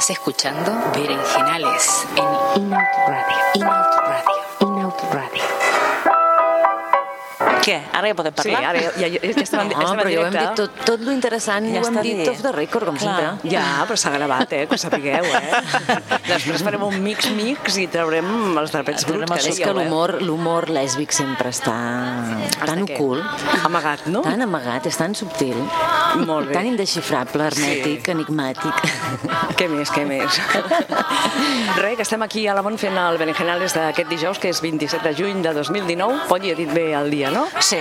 Estás escuchando Berenjenales en Inout Radio. Inout Radio. Inout Radio. Què? Ara ja podem Sí, parlar? ara ja, ja, ja estàvem, No, estàvem però ja ho hem dit tot, tot lo interessant, Ja ho hem dit bé. off the record, com Clar. sempre. Ja, però s'ha gravat, eh? Que ho sapigueu, eh? Després farem un mix-mix i traurem els drapets Traurem bruts que els que eh? l'humor l'humor lèsbic sempre està tan què? ocult, Amagat, no? tan amagat, és tan subtil, Molt bé. tan indesxifrable, hermètic, enigmàtic. Què més, què més? Res, que estem aquí a la Mont fent el Berenjenales d'aquest dijous, que és 27 de juny de 2019. Poggi, he dit bé el dia, no? Sí,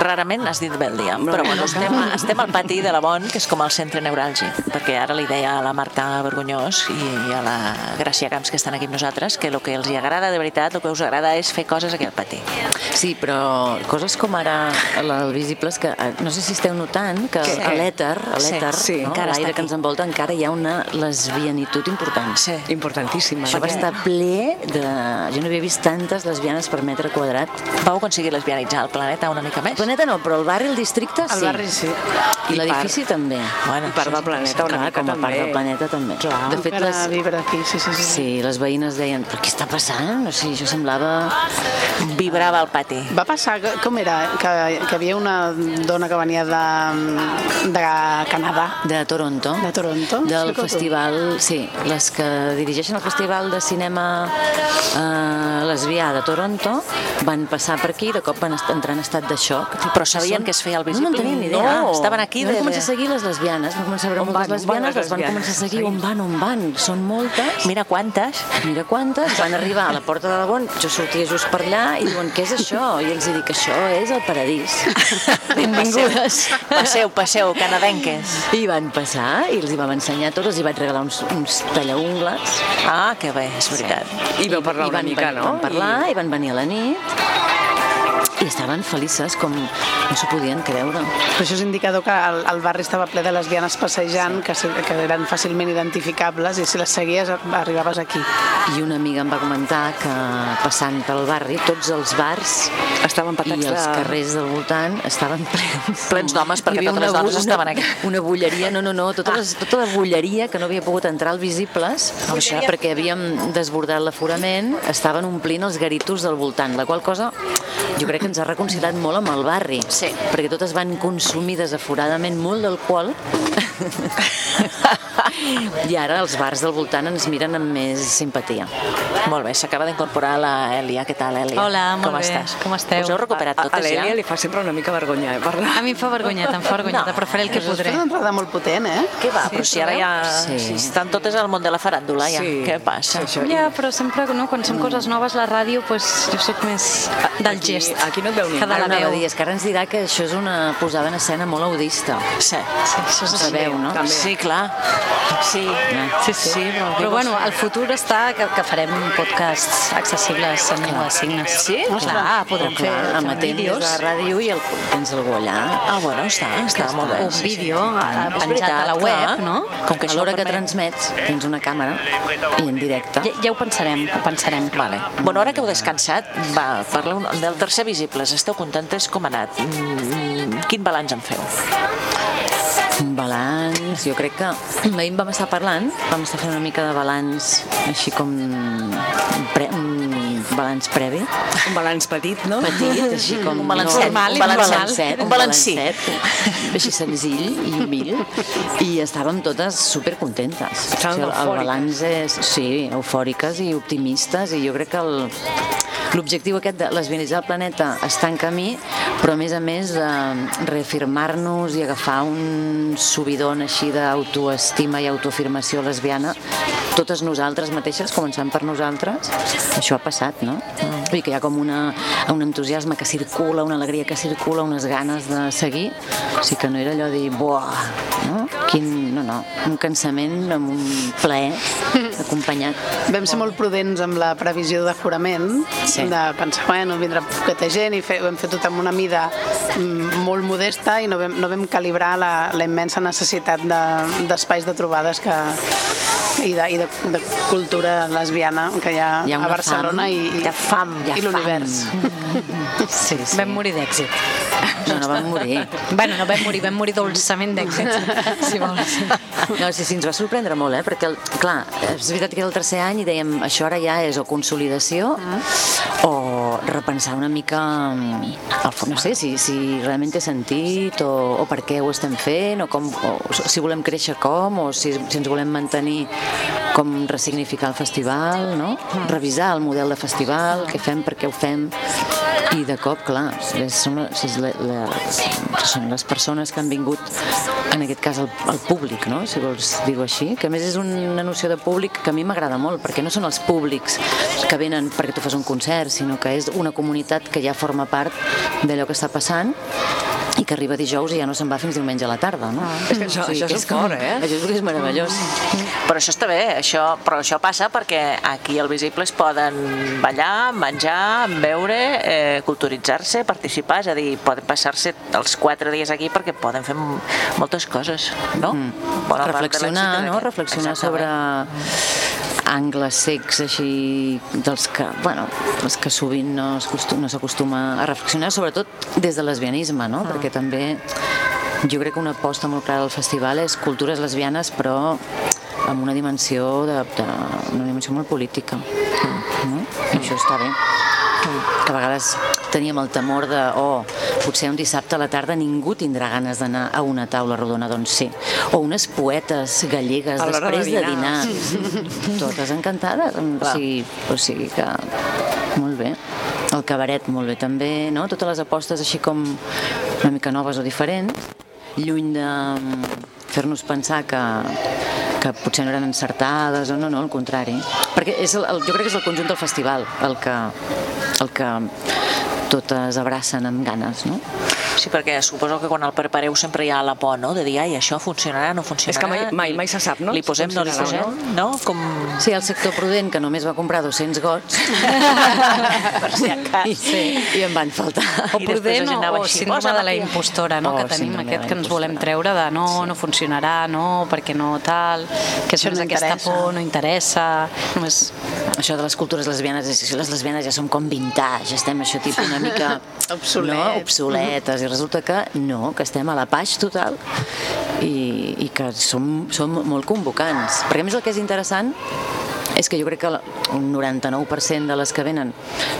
rarament has dit bé el dia, però bueno, estem, estem al pati de la Bon, que és com el centre neuràlgic, perquè ara li deia a la Marta Vergonyós i, i a la Gràcia Camps, que estan aquí amb nosaltres, que el que els hi agrada de veritat, el que us agrada és fer coses aquí al pati. Sí, però coses com ara el Visibles, que eh, no sé si esteu notant que Què? a l'èter, a Sí, l'èter, sí, no? encara està l'aire que ens envolta, encara hi ha una lesbianitud important. Sí. Importantíssima. Això va perquè- estar ple de... Jo no havia vist tantes lesbianes per metre quadrat. Vau aconseguir lesbianitzar el planeta una mica El més? planeta no, però el barri, el districte, sí. El barri sí. I l'edifici també. Bueno, I part del planeta una Clar, mica com a també. part del planeta també. Clar. De fet, les, vibra aquí, sí, sí, sí. sí, les veïnes deien, però què està passant? O sigui, això semblava... Vibrava al pati. Va passar, com era, que, que havia una dona que venia de, de Canadà, De Toronto. De Toronto? Del tu. festival, sí, les que dirigeixen el festival de cinema eh, lesbià de Toronto van passar per aquí i de cop van entrar en estat de xoc. Però sabien que es feia el No, no visible? en tenien ni idea. No, estaven aquí Van de- començar a seguir les lesbianes, van començar a veure moltes van? On van lesbianes, les van començar a seguir, on van, on van, són moltes. Mira quantes. Mira quantes, van arribar a la porta de la Bon, jo sortia just per allà i diuen, què és això? I els dic, això és el paradís. Benvingudes. Passeu, passeu, canadenques. I van passar i els hi vam ensenyar tots, els hi vaig regalar uns, uns tallaungles. Ah, que bé, és veritat. I vau parlar I una van, mica, no? Van parlar i... van venir a la nit i estaven felices com no s'ho podien creure. Però això és indicador que el, el barri estava ple de lesbianes passejant, que, se- que eren fàcilment identificables, i si les seguies arribaves aquí. I una amiga em va comentar que passant pel barri tots els bars Estaven i els de... carrers del voltant estaven plens. Plens d'homes, perquè totes les dones estaven aquí. Una bulleria, no, no, no, tota, les, tota la bulleria que no havia pogut entrar al Visibles Bulleria. perquè havíem desbordat l'aforament, estaven omplint els garitos del voltant, la qual cosa jo crec que ens ha reconciliat molt amb el barri, Sí. perquè totes van consumir desaforadament molt d'alcohol i ara els bars del voltant ens miren amb més simpatia. Molt bé, s'acaba d'incorporar la Èlia. Què tal, Èlia? Hola, molt Com bé. estàs? Com esteu? Us heu recuperat A, a totes ja? l'Èlia li fa sempre una mica vergonya, eh, parlar. A mi em fa vergonyeta, em fa vergonyeta, No, però faré el que podré. és una entrada molt potent, eh? Què va? Però si ara ja... Sí. Si estan totes al món de la faràndula, ja. Sí. Què passa? Sí, això. Ja, però sempre, no, quan són coses noves, la ràdio, pues, jo sóc més del Aquí- gest. aquí no et veu ningú. Que de la veu. dir, és que ara ens dirà que això és una posada en escena molt audista. Sí. Sí, això és així. sabeu, no? També. Sí, clar. Sí. Sí, sí. Sí, però però bueno, el futur està que, que farem podcasts accessibles en llengua de signes. Sí? Clar, podrem fer, Clar, fer amatent des de vídeos. la ràdio i el, tens algú allà. Ah, bueno, està, està molt bé. Un vídeo eh, És penjat veritat, a la web, clar. no? Com que a això l'hora que transmets tens una càmera i en directe. Ja, ja ho pensarem, ho pensarem. Vale. Bueno, ara que heu descansat, va, parleu del tercer Visibles. Esteu contentes? Com ha anat? Mm, quin balanç en feu? Un balanç, jo crec que ahir en vam estar parlant, vam estar fent una mica de balanç així com pre, un balanç previ, Un balanç petit, no? petit, així com Un balancet, normal, un balancet, un balancí. balancet, així senzill i humil i estàvem totes supercontentes. Estaven el, el eufòriques. balanç és, sí, eufòriques i optimistes i jo crec que el, l'objectiu aquest de lesbianitzar el planeta està en camí, però a més a més eh, reafirmar-nos i agafar un subidon així d'autoestima i autoafirmació lesbiana totes nosaltres mateixes, començant per nosaltres, això ha passat, no? Vull dir que hi ha com una, un entusiasme que circula, una alegria que circula, unes ganes de seguir, o sigui que no era allò de dir, buah, no? Quin, no, no, un cansament amb un plaer acompanyat. Vam ser molt prudents amb la previsió d'aforament, Sí. de pensar, bueno, vindrà poqueta gent i fer, ho hem fet tot amb una mida mm, molt modesta i no vam, no vam calibrar la, la immensa necessitat de- d'espais de, trobades que, i, de, i de, de cultura lesbiana que hi ha, Hi ha a Barcelona fam. i, i, Hi ha fam, ha i l'univers. Sí, sí. Vam morir d'èxit. No, no vam morir. Bueno, no vam morir, vam morir dolçament d'èxit, si vols. No, sí, sí, ens va sorprendre molt, eh? perquè, el, clar, és veritat que era el tercer any i dèiem, això ara ja és o consolidació o repensar una mica, mm, no sé, si, si realment té sentit o, o per què ho estem fent o, com, o si volem créixer com o si, si ens volem mantenir com ressignificar el festival, no? revisar el model de festival, què fem, per què ho fem i de cop, clar, són, és la, la, són les persones que han vingut, en aquest cas el, el públic, no? si vols dir-ho així, que a més és una noció de públic que a mi m'agrada molt, perquè no són els públics que venen perquè tu fas un concert, sinó que és una comunitat que ja forma part d'allò que està passant i que arriba dijous i ja no se'n va fins diumenge a la tarda, no? És que això- això és com- fort, eh? Això és, és meravellós. Però això està bé, això, però això passa perquè aquí al Visible es poden ballar, menjar, beure, eh, culturitzar-se, participar, és a dir, poden passar-se els quatre dies aquí perquè poden fer moltes coses, no? Bona part de reflexionar, no? Reflexionar Exactament. sobre angles secs així dels que, bueno, els que sovint no es costum- no s'acostuma a reflexionar, sobretot des del lesbianisme, no? Perquè també jo crec que una aposta molt clara del festival és cultures lesbianes però amb una dimensió de, de una dimensió molt política no? I això està bé que a vegades teníem el temor de oh, potser un dissabte a la tarda ningú tindrà ganes d'anar a una taula rodona, doncs sí. O unes poetes gallegues de després de dinar. dinar. Totes encantades. O sigui, o sigui que molt bé. El cabaret molt bé també, no? Totes les apostes així com una mica noves o diferents, lluny de mm, fer-nos pensar que, que potser no eren encertades o no, no, al contrari. Perquè és el, el, jo crec que és el conjunt del festival el que, el que totes abracen amb ganes, no? Sí, perquè suposo que quan el prepareu sempre hi ha la por, no?, de dir, ai, això funcionarà, no funcionarà... És que mai- mai- mai se sap, no? Li posem, no li Funcionarà o posem, no? Com... Sí, el sector prudent, que només va comprar 200 gots, Per si i, sí. i em van faltar. O I després prudent o, anava o síndrome "Posa-la de la aquí". impostora, no? Oh, que tenim aquest que ens volem treure de no, no funcionarà, no, perquè no tal, que Això no aquesta interessa. por no interessa, només... Això de les cultures lesbianes, les lesbianes ja som com vintage, estem això tipus una mica Obsolets. no, obsoletes, resulta que no, que estem a la paix total i, i que som, som molt convocants. Perquè a més el que és interessant és que jo crec que un 99% de les que venen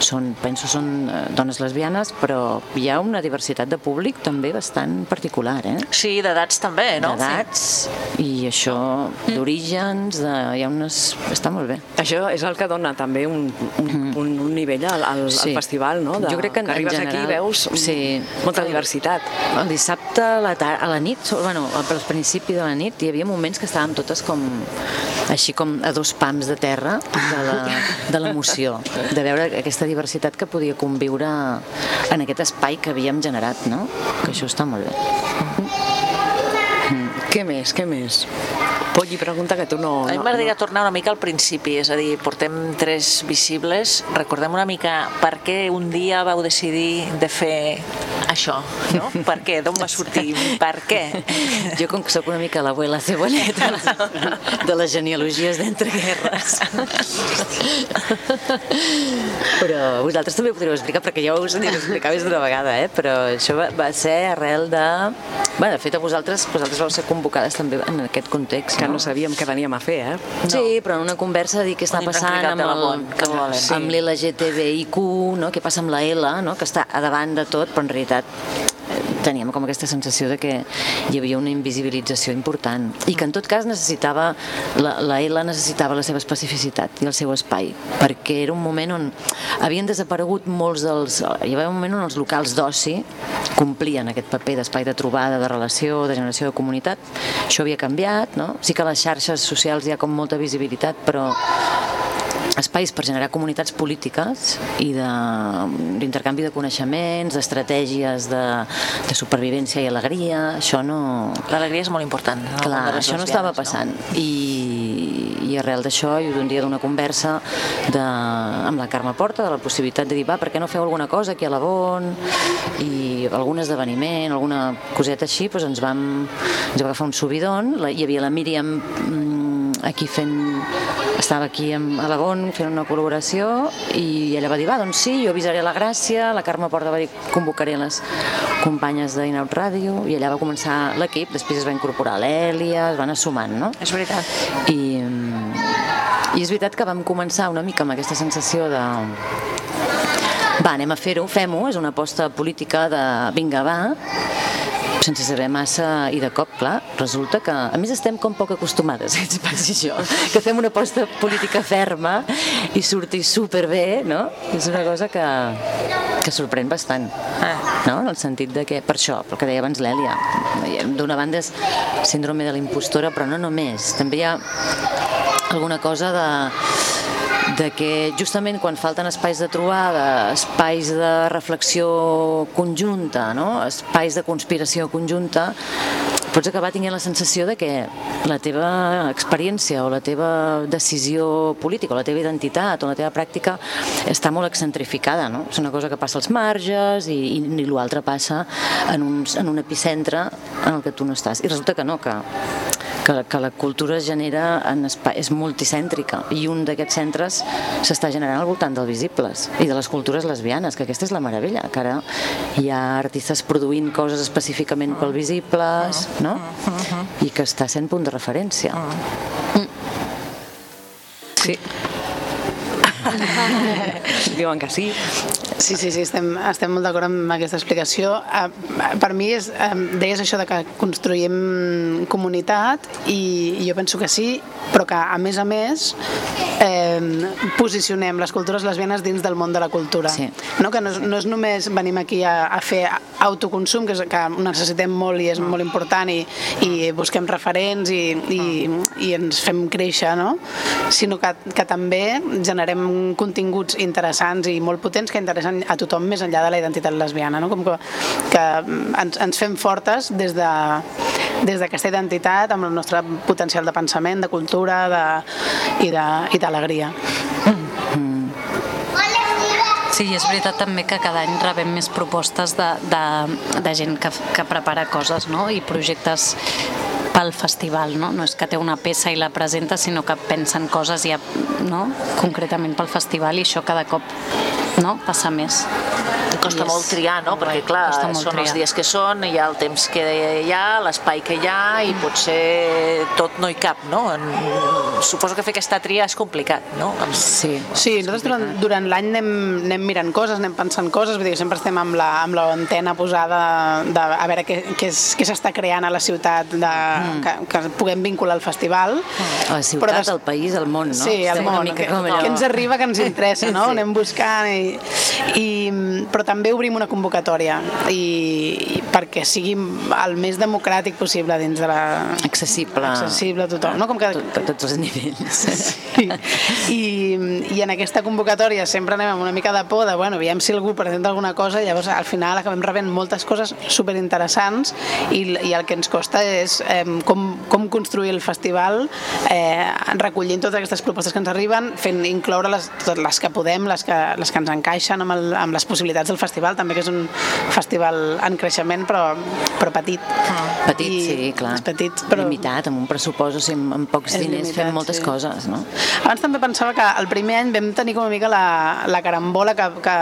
són, penso, són eh, dones lesbianes, però hi ha una diversitat de públic també bastant particular, eh? Sí, d'edats també, no? d'edats i això d'orígens, de, hi ha unes... està molt bé. Això és el que dona també un, un, un, un nivell al, al, al Sí. festival, no? De, Jo crec que en- que arribes en aquí i general, veus sí. molta diversitat. El dissabte a la, tar a la nit, so- bueno, al al principi de la nit, hi havia moments que estàvem totes com així com a dos pams de terra la- de l'emoció, de veure aquesta diversitat que podia conviure en aquest espai que havíem generat, no? Que això està molt bé. Què més, què més? Polly pregunta que tu no... A mi no, m'agradaria tornar una mica al principi, és a dir, portem tres visibles, recordem una mica per què un dia vau decidir de fer això, no? Per què? D'on va sortir? Per què? Jo, com que sóc una mica l'abuela ceboleta de les genealogies d'entreguerres. Però vosaltres també ho podríeu explicar, perquè ja us aniré explicar més d'una vegada, eh? Però això va, va ser arrel de... Bé, de fet, a vosaltres, vosaltres vau ser convocades també en aquest context, Que no? no sabíem què veníem a fer, eh? Sí, però en una conversa de dir què està passant amb el- què volen? sí. amb l'LGTBIQ, no? què passa amb la L, no? que està a davant de tot, però en realitat teníem com aquesta sensació de que hi havia una invisibilització important i que en tot cas necessitava la, la L necessitava la seva especificitat i el seu espai perquè era un moment on havien desaparegut molts dels... hi havia un moment on els locals d'oci complien aquest paper d'espai de trobada, de relació, de generació de comunitat. Això havia canviat, no? Sí que les xarxes socials hi ha com molta visibilitat, però espais per generar comunitats polítiques i de- d'intercanvi de, de coneixements, d'estratègies de, de supervivència i alegria, això no... L'alegria és molt important. món Clar, això no lesbianes, estava passant. I, i arrel d'això, i d'un dia d'una conversa de, amb la Carme Porta, de la possibilitat de dir, va, per què no feu alguna cosa aquí a la Bon? I algun esdeveniment, alguna coseta així, doncs ens vam, ens va agafar un subidon, la, hi havia la Míriam mm, aquí fent estava aquí a la Bon fent una col·laboració i ella va dir, va, doncs sí, jo avisaré la Gràcia, la Carme Porta va dir, convocaré les companyes d'Inaut Ràdio i allà va començar l'equip, després es va incorporar l'Èlia, es van anar sumant, no? És veritat. I, mm, I és veritat que vam començar una mica amb aquesta sensació de va, anem a fer-ho, fem-ho, és una aposta política de vinga, va, sense saber massa i de cop, clar, resulta que a més estem com poc acostumades a que passi això, que fem una aposta política ferma i surti superbé, no? És una cosa que, que sorprèn bastant, no? En el sentit de que, per això, pel que deia abans l'Èlia, d'una banda és síndrome de l'impostora, però no només, també hi ha alguna cosa de de que justament quan falten espais de trobada, espais de reflexió conjunta, no? espais de conspiració conjunta, pots acabar tinguent la sensació de que la teva experiència o la teva decisió política o la teva identitat o la teva pràctica està molt excentrificada, no? És una cosa que passa als marges i, i, i l'altre passa en un, en un epicentre en el que tu no estàs. I resulta que no, que que, que la cultura es genera en espai, és multicèntrica i un d'aquests centres s'està generant al voltant dels visibles i de les cultures lesbianes, que aquesta és la meravella, que ara hi ha artistes produint coses específicament pel visibles, no? I que està sent punt de referència. Sí. Diuen que sí. Sí, sí, sí, estem, estem molt d'acord amb aquesta explicació. Uh, per mi és, um, deies això de que construïm comunitat i jo penso que sí, però que a més a més eh, posicionem les cultures lesbianes dins del món de la cultura. Sí. No? Que no és, no és només venim aquí a, a fer autoconsum, que, és, que necessitem molt i és molt important i, i busquem referents i, i, i ens fem créixer, no? sinó que, que també generem continguts interessants i molt potents que interessen a tothom més enllà de la identitat lesbiana, no? com que, que ens, ens fem fortes des de des d'aquesta identitat amb el nostre potencial de pensament, de cultura de, i d'alegria. Sí, és veritat també que cada any rebem més propostes de, de, de gent que, que prepara coses no? i projectes pel festival, no? No és que té una peça i la presenta, sinó que pensen coses ja, no? concretament pel festival i això cada cop no? passa més. Costa I molt triar, no? Perquè, clar, són els triar. dies que són, hi ha el temps que hi ha, l'espai que hi ha, i potser tot no hi cap, no? En... Suposo que fer aquesta tria és complicat, no? Amb... Sí. Sí, nosaltres durant, durant l'any anem, anem mirant coses, anem pensant coses, vull dir que sempre estem amb la, amb l'antena posada de, a veure què, què, s'està creant a la ciutat, de, Mm. que, que puguem vincular al festival. A la ciutat, Però des- el país, el món, no? Sí, al món, que, allò. que ens arriba, que ens interessa, no? Sí. Anem buscant i, i, però també obrim una convocatòria i, i perquè sigui el més democràtic possible dins de la... Accessible. Accessible a tothom, no? Com que, A tots els nivells. Sí. I, I en aquesta convocatòria sempre anem amb una mica de por de, bueno, aviam si algú presenta alguna cosa i llavors al final acabem rebent moltes coses superinteressants i, i el que ens costa és eh, com, com construir el festival eh, recollint totes aquestes propostes que ens arriben, fent incloure les, totes les que podem, les que, les que ens encaixen amb, el, amb les possibilitats del festival, també que és un festival en creixement però, però petit. Petit, I sí, clar. És petit, però... Limitat, amb un pressupost, o sigui, amb, amb pocs És diners limitat, fem moltes sí. coses, no? Abans també pensava que el primer any vam tenir com una mica la, la carambola que, que,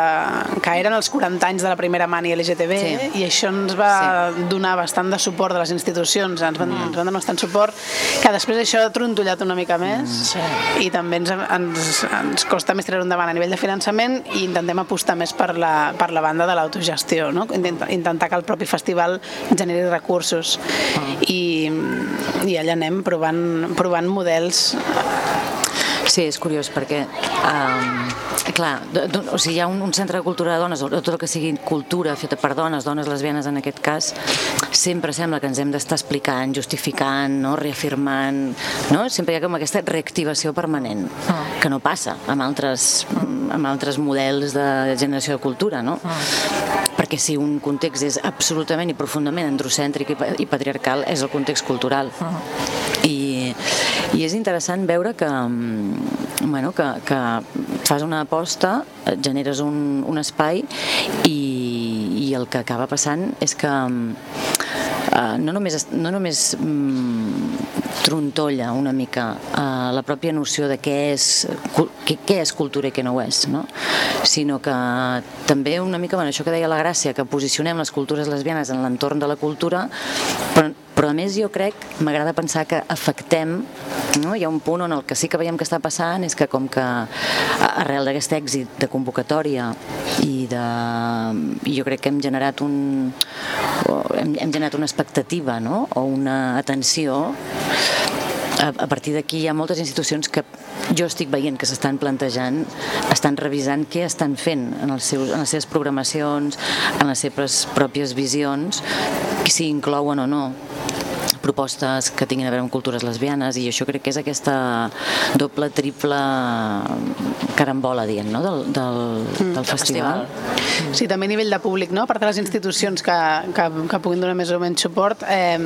que eren els 40 anys de la primera mani LGTB Sí. i això ens va donar bastant de suport de les institucions, ens van, ens van donar bastant suport, que després això ha trontollat una mica més i també ens, ens, ens costa més treure endavant a nivell de finançament i intentem apostar més per la, per la banda de l'autogestió, no? intentar, intentar que el propi festival generi recursos. I, i allà anem provant, provant models. Sí, és curiós perquè, um, clar, o sigui, hi ha un, un centre de cultura de dones, o tot el que sigui cultura feta per dones, dones lesbianes en aquest cas, sempre sembla que ens hem d'estar explicant, justificant, no? reafirmant, no? sempre hi ha com aquesta reactivació permanent, que no passa amb altres, amb altres models de generació de cultura, no? perquè si un context és absolutament i profundament androcèntric i, pa- i patriarcal és el context cultural i, i és interessant veure que, mm, bueno, que, que fas una aposta, generes un, un espai i, i el que acaba passant és que uh, no només, no només mm, trontolla una mica uh, la pròpia noció de què és, què, què és cultura i què no ho és, no? sinó que també una mica, bueno, això que deia la Gràcia, que posicionem les cultures lesbianes en l'entorn de la cultura, però, però a més jo crec, m'agrada pensar que afectem, no? hi ha un punt on el que sí que veiem que està passant és que com que arrel d'aquest èxit de convocatòria i de... jo crec que hem generat un... hem, hem generat una expectativa no? o una atenció a, a partir d'aquí hi ha moltes institucions que jo estic veient que s'estan plantejant, estan revisant què estan fent en, els seus, en les seves programacions, en les seves pròpies visions, si inclouen o no propostes que tinguin a veure amb cultures lesbianes i això crec que és aquesta doble, triple carambola, dient, no? del, del, del festival. Sí, també a nivell de públic, no? a part de les institucions que, que, que puguin donar més o menys suport, eh,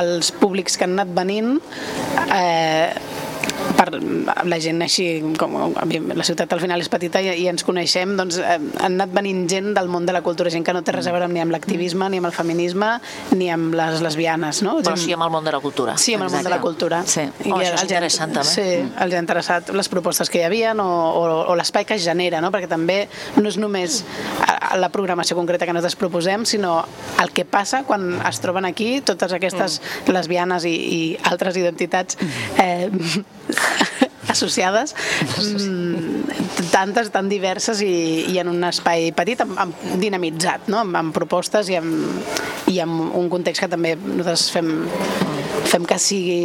els públics que han anat venint eh, per la gent així, com la ciutat al final és petita i, i ens coneixem, doncs eh, han anat venint gent del món de la cultura, gent que no té res a veure ni amb l'activisme, ni amb el feminisme, ni amb les lesbianes, no? Però sí amb el món de la cultura. Sí, amb el món de la cultura. Sí. I Oh, això és interessant, també. Sí, els ha interessat les propostes que hi havia o, o, o l'espai que es genera, no? perquè també no és només la programació concreta que nosaltres proposem, sinó el que passa quan es troben aquí totes aquestes Mm. lesbianes i, i altres identitats eh, associades mm, tantes, tan diverses i, i en un espai petit amb, amb dinamitzat, no? amb, amb propostes i amb, i amb un context que també nosaltres fem, fem que sigui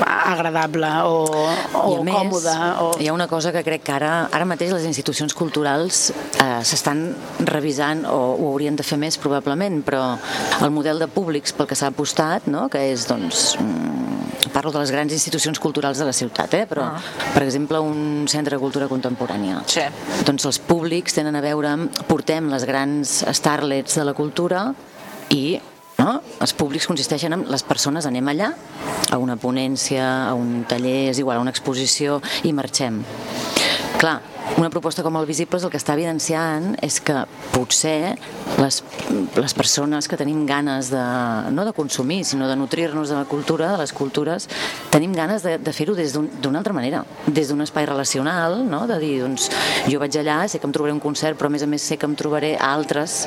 agradable o, o I més, còmode. O... hi ha una cosa que crec que ara, ara mateix les institucions culturals eh, s'estan revisant o ho haurien de fer més probablement, però el model de públics pel que s'ha apostat, no? que és doncs, mm, parlo de les grans institucions culturals de la ciutat, eh? però Ah. per exemple un centre de cultura contemporània. Sí. Doncs els públics tenen a veure amb portem les grans starlets de la cultura i no? els públics consisteixen en les persones anem allà a una ponència, a un taller, és igual, a una exposició i marxem. Clar, una proposta com el Visibles el que està evidenciant és que potser les, les persones que tenim ganes de, no de consumir, sinó de nutrir-nos de la cultura, de les cultures, tenim ganes de, de fer-ho des d'un- d'una altra manera, des d'un espai relacional, no? de dir, doncs, jo vaig allà, sé que em trobaré un concert, però a més a més sé que em trobaré altres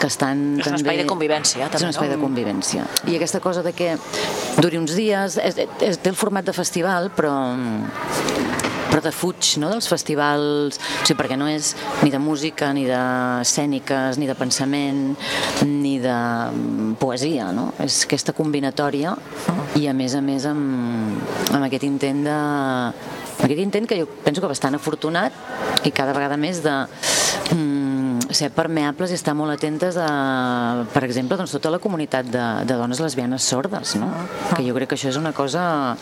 que estan És un també... espai de convivència, És també, un espai no? de convivència. I aquesta cosa de que duri uns dies, és, és, té el format de festival, però però defuig no, dels festivals, o sigui, perquè no és ni de música, ni d'escèniques, ni de pensament, ni de mm, poesia, no? És aquesta combinatòria i a més a més amb, amb aquest intent de aquest intent que jo penso que bastant afortunat i cada vegada més de mm, ser permeables i estar molt atentes a, per exemple, doncs, tota la comunitat de, de dones lesbianes sordes, no? que jo crec que això és una cosa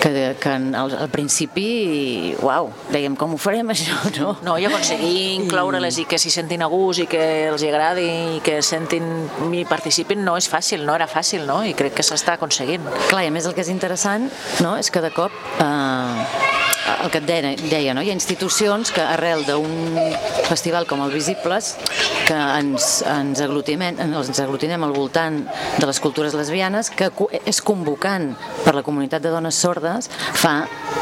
que, que al, al principi, uau, dèiem, com ho farem això, no? No, i aconseguir incloure-les i que s'hi sentin a gust i que els hi agradi i que sentin i participin no és fàcil, no era fàcil, no? I crec que s'està aconseguint. Clar, i a més el que és interessant no, és que de cop eh, el que et deia, deia no? hi ha institucions que arrel d'un festival com el Visibles que ens, ens, aglutinem, ens aglutinem al voltant de les cultures lesbianes que és convocant per la comunitat de dones sordes fa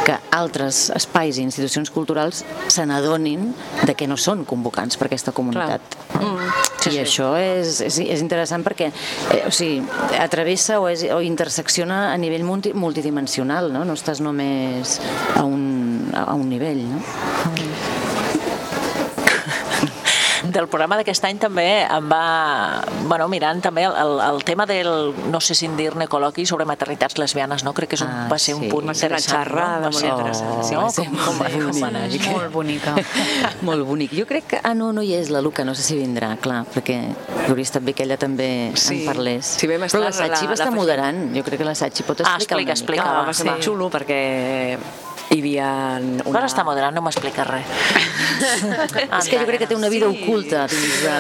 que altres espais i institucions culturals se n'adonin de que no són convocants per aquesta comunitat. Mm. Sí, I sí. això és, és, és interessant perquè eh, o sigui, atravessa o, és, o intersecciona a nivell multi, multidimensional, no? no estàs només a un, a un nivell. No? Del programa d'aquest any també em va, bueno, mirant també el, el, el tema del, no sé si en dir-ne col·loqui sobre maternitats lesbianes, no? Crec que és un, Ah, va ser un sí. punt Va ser una interessant. xerrada no? Va ser molt interessant, Oh, no? ser Com, com, molt com bonic. Molt bonica. Molt bonic. Jo crec que... Ah, no, no hi és la Luca, no sé si vindrà, clar, perquè hauria estat bé que ella també Sí. en parlés. Si vam estar, Però la Sachi la- va estar la- moderant. Jo crec que la Sachi pot Ah, explicar explica, una explica, mica. Ah, va ser molt xulo perquè hi havia una... Una... està moderant, no m'explica res. És que jo crec que té una vida oculta dins de...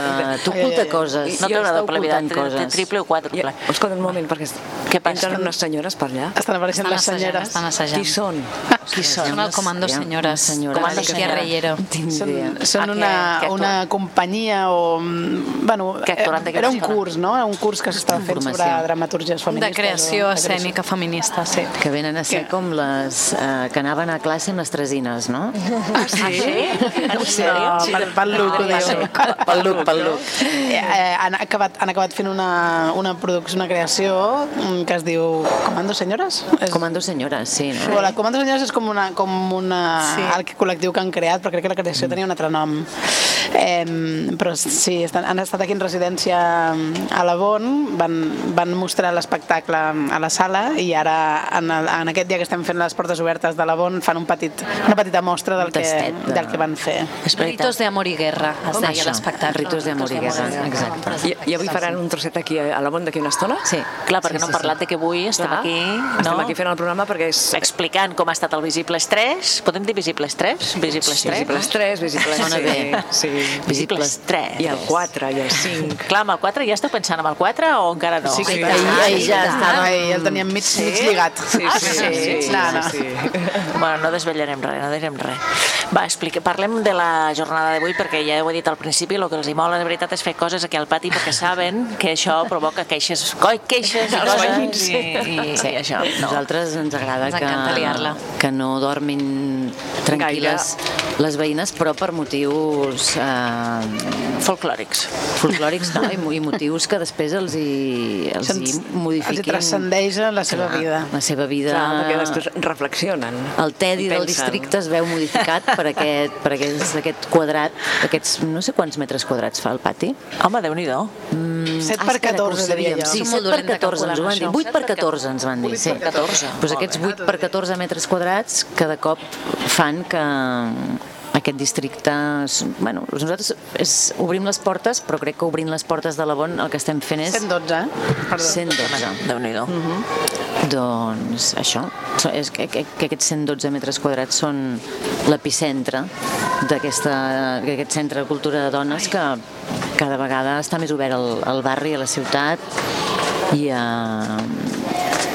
T'oculta coses. No té una doble vida, té, triple o Ja, quàdruple. escolta un moment, perquè Què passa? entren unes senyores per allà. Estan apareixent Estan les senyeres. estan assajant. Qui són? Qui són? Són el Comando Senyores. unes senyores. Comando Guerrillero. Són, són A què- una, una companyia o... mm, Bueno, de era un curs, no? Era un curs que s'estava fent sobre De feministes. de creació. escènica feminista, sí. Que venen a ser com les eh, que anaven a classe amb les tresines, no? Ah, sí? En sèrio? No, pel, pel look, ho diu. Pel look, pel look. Eh, eh, han, acabat, han acabat fent una, una producció, una creació mm, que es diu Comando Senyores? És, Comando senyores, sí, no? O la Comando Senyores és com, una, com una, Sí. sí. el col·lectiu que han creat, però crec que la creació tenia un altre nom. Eh, però sí, estan, han estat aquí en residència a la Bon, van, van mostrar l'espectacle a la sala i ara, en, el, en aquest dia que estem fent les portes obertes de la Bon, fan un petit, una petita mostra del, Un que, de- del que van fer. Ritos de amor i guerra, es deia l'espectacle. Ritos de amor i guerra, exacte. I, I avui faran un trosset aquí a la Mont d'aquí una estona? Sí. Clar, perquè no hem parlat de que avui estem Clar. aquí, Estem no? aquí fent el programa perquè és explicant com ha estat el Visibles 3. Podem dir Visibles 3? Visibles 3? Visibles 3, Visibles Sona sí, bé. sí. Visibles 3. I el 4 i el 5. Clar, amb el 4 ja esteu pensant amb el 4 o encara no? Sí, sí, ai, ja està. No, ell el teníem mig, sí? mig lligat. Sí, Ah, sí, sí? sí, sí, No, no. sí, sí. Bueno, no desvetllarem res, no direm res. Va, explica, parlem de la jornada d'avui, perquè ja ho he dit al principi, el que els hi mola de veritat és fer coses aquí al pati, perquè saben que això provoca queixes, coi, queixes i Els coses, i, i, Sí, i això. A No. nosaltres ens agrada Ens que, que no dormin tranquil·les les veïnes, però per motius eh, Folclòrics. folclòrics no, i, i motius que després els hi, els hi Els modifiquin hi transcendeix la seva Clar, vida. la seva vida Clar, perquè després reflexionen. El tedi del districte es veu modificat per aquest, per aquest, aquest quadrat, aquests, no sé quants metres quadrats fa el pati. Home, Déu-n'hi-do. 7 per 14, diria jo. Sí, Som 7 molt per dolents de 14 ens ho van dir. calcular 8 per 14 ens van dir, sí. 8 per 14. Pues aquests 8 per 14 metres quadrats cada cop fan que aquest districte... és- Bueno, nosaltres és, obrim les portes, però crec que obrint les portes de la Bon el que estem fent és... 112, eh? Perdó. 112. Déu-n'hi-do. Doncs això, és que, que, que aquests 112 metres quadrats són l'epicentre d'aquesta- d'aquest centre de cultura de dones que cada vegada està més obert al, al barri, a la ciutat i, a,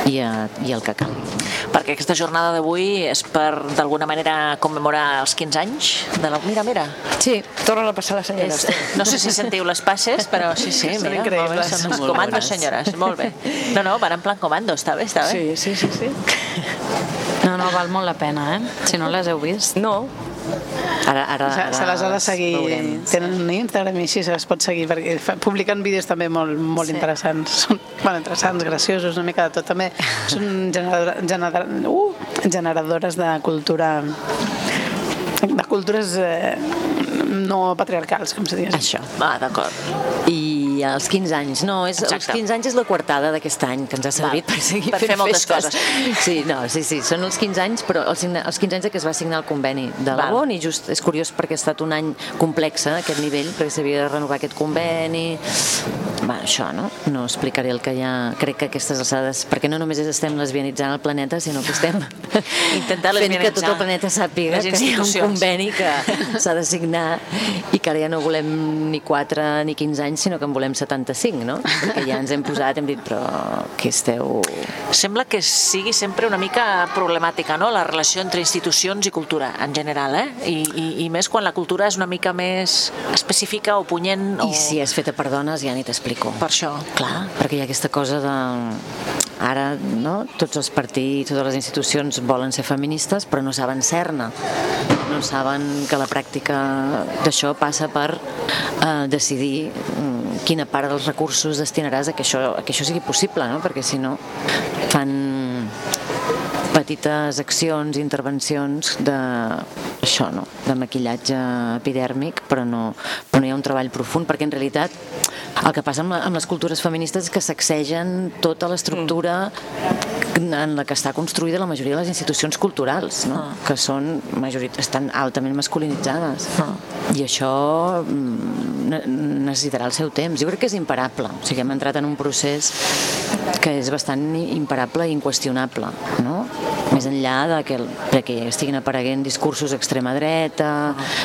i, a, i al que calgui. Perquè aquesta jornada d'avui és per, d'alguna manera, commemorar els 15 anys de la... Mira, mira. Sí, Torna a passar la senyora. És, no sé si sentiu les passes, però sí, sí, Són mira, molt bé, increïbles. són les Molt comandos, senyores, molt bé. No, no, van en plan comando, està bé, està bé. Sí, sí, sí, sí. No, no, val molt la pena, eh? Si no les heu vist. No, ara, ara, Se, ara se les ha de seguir, veurem. tenen un Instagram i així se les pot seguir perquè publiquen vídeos també molt, molt Sí. interessants són bueno, interessants, graciosos, una mica de tot també són generadora, generadora, uh, generadores de cultura de cultures eh, no patriarcals, com se diu. Això. Va, d'acord. I els 15 anys, no, és, els Exacte. 15 anys és la coartada d'aquest any que ens ha servit Val. per seguir Per fent fer moltes festes. coses. Sí, no, sí, sí, són els 15 anys, però els, els 15 anys que es va signar el conveni de la. BON i just és curiós perquè ha estat un any complex a aquest nivell, perquè s'havia de renovar aquest conveni, va, això, no? No explicaré el que ja crec que aquestes alçades, perquè no només estem lesbianitzant el planeta, sinó que estem Intentar fent que tot el planeta sàpiga que hi ha un conveni que s'ha de signar i que ara ja no volem ni 4 ni 15 anys, sinó que en volem 75, no? Perquè ja ens hem posat, hem dit, però què esteu... Sembla que sigui sempre una mica problemàtica, no?, la relació entre institucions i cultura, en general, eh? I, i, i més quan la cultura és una mica més específica o punyent o... I si és feta per dones, ja ni t'explico. Per això. Clar, perquè hi ha aquesta cosa de... Ara, no?, tots els partits, totes les institucions volen ser feministes, però no saben ser-ne. No saben que la pràctica d'això passa per eh, decidir mm, quina part dels recursos destinaràs a que això, a que això sigui possible, no? Perquè si no, fan petites accions, intervencions de això, no? de maquillatge epidèrmic, però no, però no hi ha un treball profund, perquè en realitat el que passa amb, amb les cultures feministes és que sacsegen tota l'estructura en la que està construïda la majoria de les institucions culturals, no? Ah. que són majorit estan altament masculinitzades. Ah. I això mm, ne- necessitarà el seu temps. Jo crec que és imparable. O sigui, hem entrat en un procés que és bastant imparable i inqüestionable, no? Més enllà de que, de que estiguin apareguent discursos d'extrema dreta,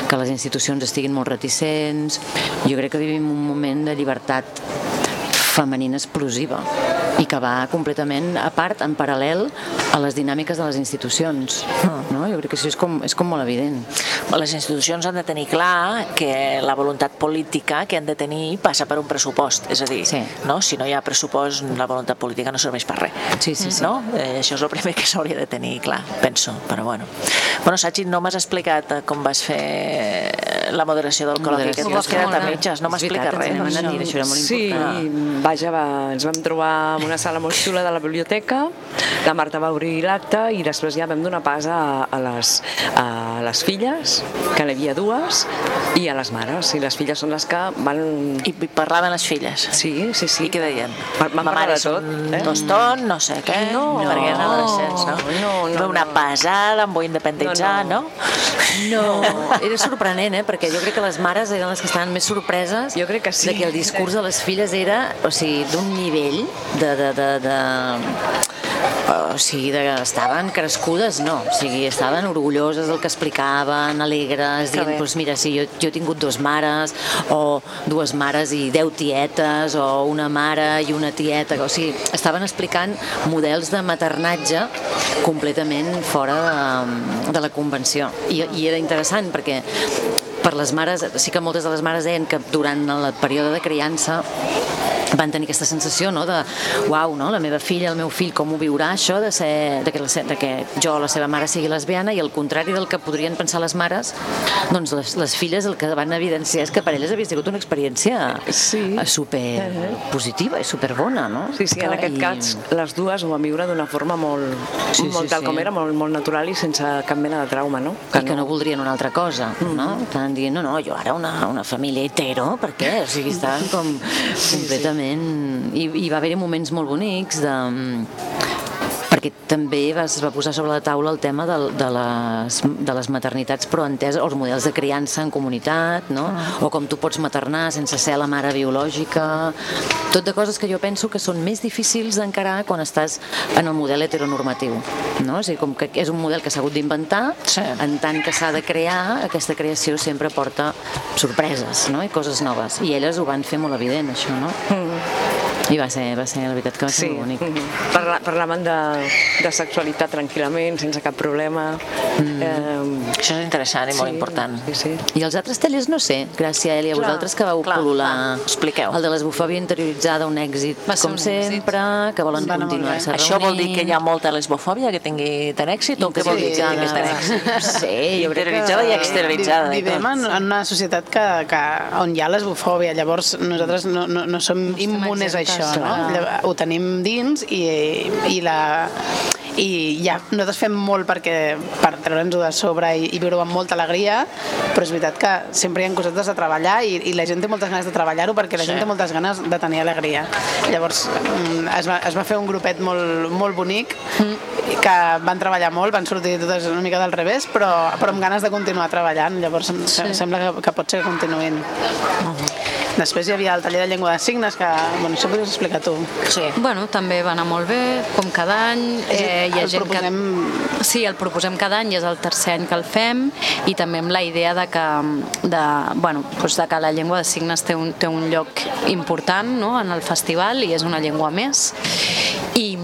que les institucions estiguin molt reticents... Jo crec que vivim un moment de llibertat femenina explosiva i que va completament a part, en paral·lel a les dinàmiques de les institucions. No? Jo crec que això és com, és com molt evident. Les institucions han de tenir clar que la voluntat política que han de tenir passa per un pressupost, és a dir, Sí. no? si no hi ha pressupost, la voluntat política no serveix per res. Sí, sí, sí. No? Eh, això és el primer que s'hauria de tenir clar, penso, però bueno. Bueno, Sachi, no m'has explicat eh, com vas fer la moderació del col·loqui, que t'has quedat a mitges, no m'expliques veritat, res. això. era molt Sí, important. vaja, va, ens vam trobar una sala molt xula de la biblioteca, la Marta va obrir l'acte i després ja vam donar pas a, a, les, a les filles, que n'hi havia dues, i a les mares. I les filles són les que van... I i parlaven les filles. Sí, sí, sí. I què deien? Van Ma mare de és tot, eh? tostón, no sé què, No, perquè eren adolescents, no? no, no, Veu una no. pesada, em vull independitzar, No, no? no. No, era sorprenent, eh? perquè jo crec que les mares eren les que estaven més sorpreses Jo crec que sí. de que el discurs de les filles era o sigui, d'un nivell de, de, de, de, o sigui, de, estaven crescudes, no, o sigui, estaven orgulloses del que explicaven, alegres, Que dient, doncs mira, sí, jo, jo he tingut dos mares, o dues mares i deu tietes, o una mare i una tieta, o sigui, estaven explicant models de maternatge completament fora de, de la convenció. I, I era interessant perquè per les mares, sí que moltes de les mares deien que durant el període de criança van tenir aquesta sensació no, de uau, no, la meva filla, el meu fill, com ho viurà això de, ser, de, que la, de que jo, la seva mare, sigui lesbiana i al contrari del que podrien pensar les mares, doncs les, les filles el que van evidenciar és que per elles havia sigut una experiència Sí. super positiva i super bona, no? Sí, sí, en Que- aquest i- cas les dues ho van viure d'una forma molt, Sí, molt sí, tal sí. com era, molt, molt natural i sense cap mena de trauma, no? i que no voldrien una altra cosa, no? Estaven dient, no, no, jo ara una, una família hetero, per què? O sigui, estaven com completament... I, I va haver-hi moments molt bonics de perquè també es va posar sobre la taula el tema de, de, les, de les maternitats però enteses, els models de criança en comunitat, no? o com tu pots maternar sense ser la mare biològica, tot de coses que jo penso que són més difícils d'encarar quan estàs en el model heteronormatiu. No? O sigui, com que és un model que s'ha hagut d'inventar, Sí. en tant que s'ha de crear, aquesta creació sempre porta sorpreses no? i coses noves. I elles ho van fer molt evident, això, no? I va ser, va ser, la veritat que va ser Sí, molt bonic. mhm. Parla, parlaven de, de sexualitat tranquil·lament, sense cap problema. Mm. Eh, Això és interessant i molt important. Sí, sí. I els altres tallers no sé, gràcies a ell i a vosaltres que vau clar, pol·lular clar. Expliqueu. el de l'esbofòbia interioritzada, un èxit Va com un èxit. sempre, que volen continuar-se bé. Això vol dir que hi ha molta lesbofòbia que tingui tant èxit o què vol dir que tingui tant èxit? Sí, jo crec que... Interioritzada i exterioritzada. Vi- i tot. Vivim en, en una societat que, que, on hi ha l'esbofòbia, llavors nosaltres no, no, no som immunes a això, exemptes, no? ho tenim dins i, i la i ja, nosaltres fem molt perquè per treure'ns-ho de sobre i, i viure-ho amb molta alegria, però és veritat que sempre hi ha cosetes a treballar i, i la gent té moltes ganes de treballar-ho perquè la Sí. gent té moltes ganes de tenir alegria. Llavors mm, es va, es va fer un grupet molt, molt bonic que van treballar molt, van sortir totes una mica del revés, però, però amb ganes de continuar treballant. Llavors em sí. sembla que, que pot ser que continuïn. Després hi havia el taller de llengua de signes, que bueno, això podries explicar tu. Sí. Bueno, també va anar molt bé, com cada any. Eh, hi ha el gent proposem... que... Sí, el proposem cada any, és el tercer any que el fem, i també amb la idea de que, de, bueno, doncs de que la llengua de signes té un, té un lloc important no? en el festival i és una llengua més. I,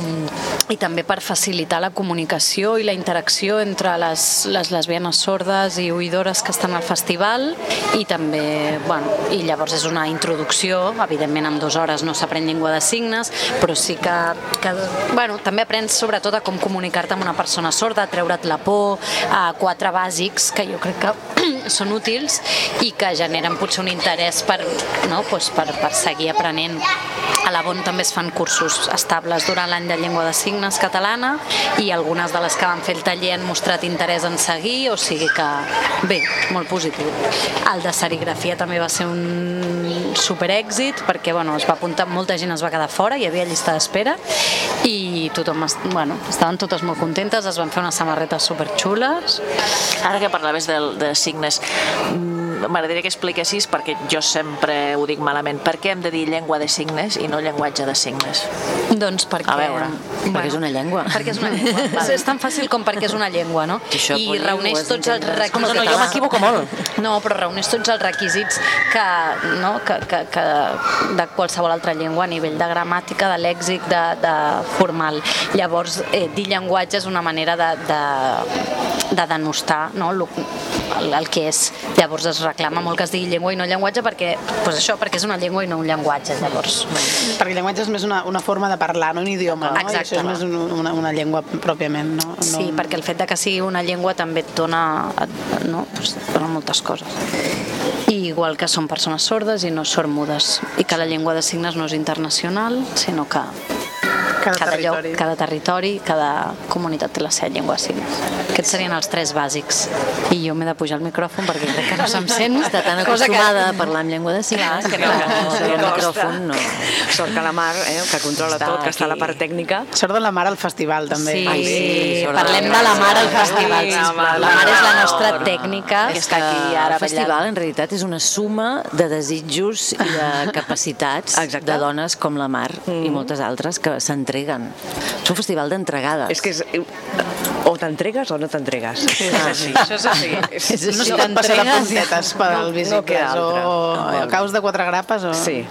i també per facilitar la comunicació i la interacció entre les, les lesbianes sordes i oïdores que estan al festival i també, bueno, i llavors és una introducció, evidentment en dues hores no s'aprèn llengua de signes, però sí que, que bueno, també aprens sobretot a com comunicar-te amb una persona sorda, treure't la por, a quatre bàsics que jo crec que són útils i que generen potser un interès per, no, doncs per, per seguir aprenent. A la BON també es fan cursos estables durant l'any de llengua de signes catalana i algunes de les que van fer el taller han mostrat interès en seguir, o sigui que bé, molt positiu. El de serigrafia també va ser un super èxit perquè bueno, es va apuntar, molta gent es va quedar fora, hi havia llista d'espera i tothom, bueno, estaven totes molt contentes, es van fer unes samarretes super xules. Ara que parlaves de, de signes, m'agradaria que expliquessis, perquè jo sempre ho dic malament, per què hem de dir llengua de signes i no llenguatge de signes? Doncs perquè... A veure, perquè és una llengua. Perquè és una llengua. és, és tan fàcil com perquè és una llengua, no? Això, I políglot, reuneix tots els requisits... com No, no, jo m'equivoco molt. No, però reuneix tots els requisits que, no, que, que, que de qualsevol altra llengua a nivell de gramàtica, de lèxic, de, de formal. Llavors, eh, dir llenguatge és una manera de, de, de denostar no, el, el que és. Llavors es reclama molt que es digui llengua i no llenguatge perquè, pues això, perquè és una llengua i no un llenguatge. Llavors, Perquè el llenguatge és més una, una forma de parlar, no un idioma, no? I Exacte. això és més un, una, una llengua pròpiament, no? no... Sí, perquè el fet de que sigui una llengua també et dona, et, no? pues et dona moltes coses. I igual que són persones sordes i no sormudes. I que la llengua de signes no és internacional, sinó que Cada, cada territori. lloc, cada territori, cada comunitat té la seva llengua de signes. Aquests serien els tres bàsics. I jo m'he de pujar al micròfon perquè crec que no se'm sent. Està tan Cosa que- acostumada a parlar en llengua de signes que no, no, Sí, el micròfon no. Sort que la Mar, eh, que controla Està tot, que està a la aquí. part tècnica, Sort de la mare al festival, també. Sí, Ai, sí, de parlem la de la Mar. Mar al festival, Sí, sisplau. la Mar és la Mar. nostra tècnica. Que està aquí ara el festival en realitat és una suma de desitjos i de capacitats Exacte. de dones com la Mar i moltes altres que s'entreguen. És un festival d'entregades. és que és, o t'entregues o no t'entregues. És així, això és així. És, És No així. es pot passar de puntetes per al no visibles, queda altra. o, A o veure. a caus de quatre grapes, o... Sí.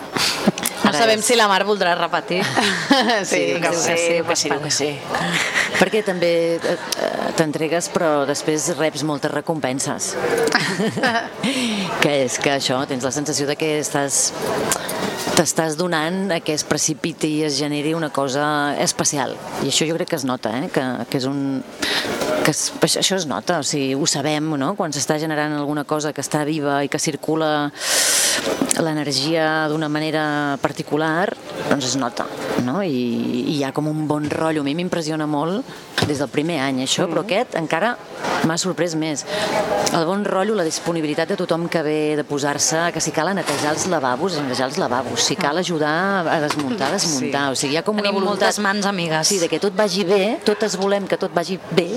No sabem si la Mar voldrà repetir. sí, Que sí, sí, que sí, que sí. Perquè també eh, eh, t'entregues però després reps moltes recompenses. que és que això, tens la sensació de que estàs t'estàs donant a que es precipiti i es generi una cosa especial. I això jo crec que es nota, eh? que, que és un... Que es, això es nota, o sigui, ho sabem, no? Quan s'està generant alguna cosa que està viva i que circula l'energia d'una manera particular, doncs es nota, no? I, i hi ha com un bon rotllo. A mi m'impressiona molt des del primer any això, però aquest encara m'ha sorprès més. El bon rotllo, la disponibilitat de tothom que ve de posar-se, que si cal a netejar els lavabos, a netejar els lavabos, si cal ajudar a desmuntar, a desmuntar. Sí. O sigui, hi ha com una Tenim voluntat... moltes mans amigues. Sí, de que tot vagi bé, totes volem que tot vagi bé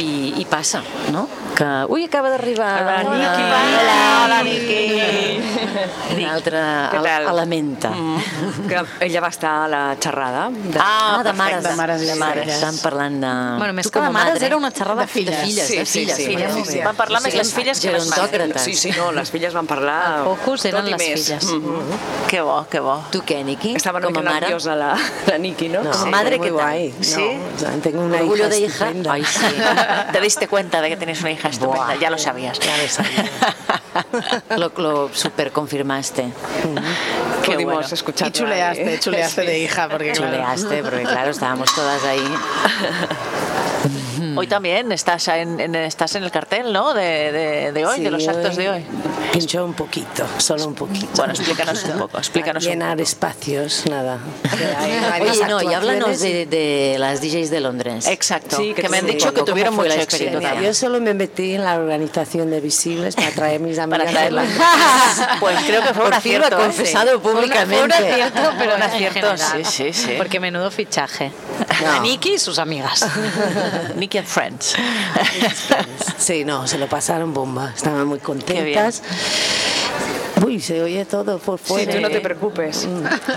i, i passa, no? Que, ui, acaba d'arribar Hola, una- Niki. Hola, hola, Niki. Un altre Què elementa. Mm, que ella va estar a la xerrada. De... Ah, de mares. de mares i de mares. filles. Estan parlant de... Bueno, més Tu que com a de mares madre. era una xerrada De filles. De filles, Sí, de sí, filles. sí, filles. sí, molt sí. bé. Van parlar més les filles que les mares. Sí, sí, no, les filles van parlar... El focus eren les més. filles. Mm. Que bo, que bo. Tu què, Niki? Estava una com a mica nerviosa la, la Niki, ¿no? No, Como madre, ¿qué tal? No, ¿Sí? o sea, tengo una Orgullo hija de hija. estupenda. Ay, sí. Te diste cuenta de que tienes una hija estupenda, ya lo sabías. Ya lo sabía. Lo, lo super confirmaste. Qué Pudimos bueno. escuchar. Y chuleaste, chuleaste de hija, porque claro. Chuleaste, porque claro, estábamos todas ahí. Hoy también estás en, en- estás en el cartel, ¿no? De, de- de hoy, de Sí, los actos de hoy. Pinchó un poquito, solo un poquito. Bueno, explícanos un poco, explícanos un Llenar poco. espacios, nada. Hay Oye, no, y háblanos de, de las DJs de Londres. Exacto, Sí, que, que me han sí. dicho que ¿Cómo tuvieron mucho la éxito. experiencia? también. Yo solo me metí en la organización de Visibles para traer mis amigas. De Londres. Pues creo que fue un fin lo acierto. ¿eh? confesado Fue un públicamente. acierto, pero Un acierto, sí, sí, sí. Porque menudo fichaje. No. A Nikki y sus amigas. And Friends. Sí, no, se lo pasaron bomba. Estaban muy contentas. Uy, se oye todo por Sí, fuera. tú no te preocupes.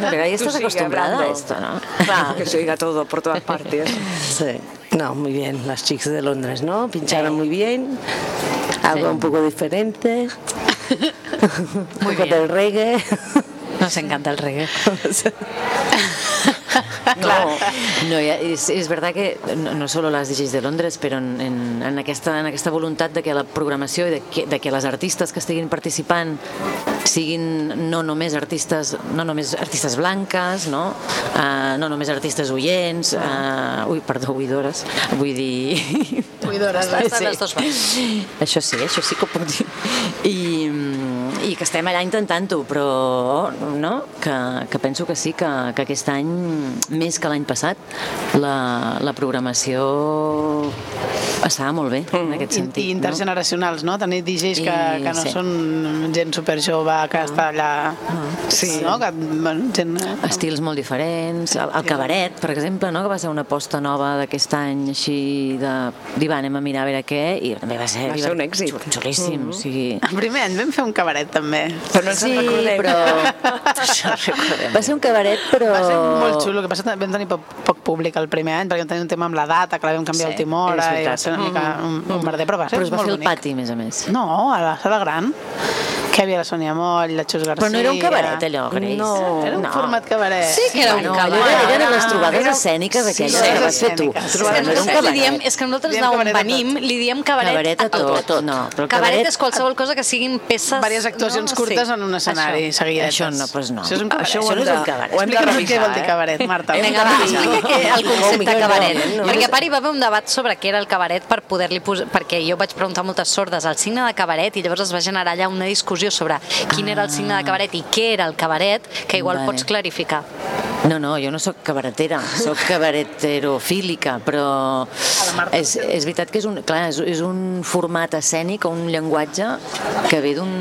Pero ahí estás acostumbrada a esto, ¿no? Claro, que se oiga todo por todas partes. Sí. No, muy bien, las chicas de Londres, ¿no? Pincharon muy bien. Algo un poco diferente. un poco del reggae. Nos encanta el reggae. No, no ja, és, és verdad que no, no solo les DJs de Londres, però en, en, en, aquesta, en aquesta voluntat de que la programació i de que, de que les artistes que estiguin participant siguin no només artistes no només artistes blanques no, uh, no només artistes oients uh, ui, perdó, oïdores vull dir Oïdores, Estan les dues parts. això sí, això sí que ho puc dir. I que estem allà intentant-ho però no? que, que penso que sí que, que aquest any més que l'any passat la, la programació Estava molt bé, en aquest I, sentit. i intergeneracionals, no? Tenir DJs que, I- que no sí. són gent super jove, que està allà... Sí. No? Que, bueno, gent... no? Estils molt diferents. El, el cabaret, per exemple, no? que va ser una aposta nova d'aquest any, així de... Dir, va, anem a mirar a veure què, i també va ser... Va ser un èxit. xul- Xulíssim, o sigui... El primer any vam fer un cabaret, també. Però no ens Sí, recordem. però... Va ser un cabaret, però... Va ser molt xulo, el que passa que vam tenir poc, poc públic el primer any, perquè vam tenir un tema amb la data, que la vam canviar Sí, a última hora, i va veritat. Ser una mica un, un merder, però va ser Però es va fer al pati, a més a més. No, a la sala gran, que havia la Sònia Moll, la Xus García... Però no era un cabaret, allò, Grace. No. Era un No. format cabaret. Sí que era un no, cabaret. allò eren les trobades Era- escèniques sí, aquelles sí, que vas fer tu. que No era un cabaret. diem, és que nosaltres d'on cabaret a venim li diem cabaret, Cabaret a tot. tot. No, però el cabaret, cabaret- és qualsevol cosa que siguin peces... Diverses actuacions no? curtes Sí. en un escenari, Això. seguidetes. Això no, doncs no. Això és un cabaret. Això ho hem és un de- cabaret. ho hem de Explica'ns què revisar, vol dir eh? cabaret, Marta. Vinga, va, explica què, el concepte cabaret. Perquè a part hi va haver un debat sobre què era el cabaret per poder-li posar... Perquè jo vaig preguntar a moltes sordes el signe de cabaret i llavors es va generar allà una discussió sobre quin era el signe de cabaret i què era el cabaret, que igual Vale. pots clarificar. No, no, jo no sóc cabaretera, sóc cabareterofílica, però és, és veritat que és un, clar, és, és un format escènic o un llenguatge que ve d'un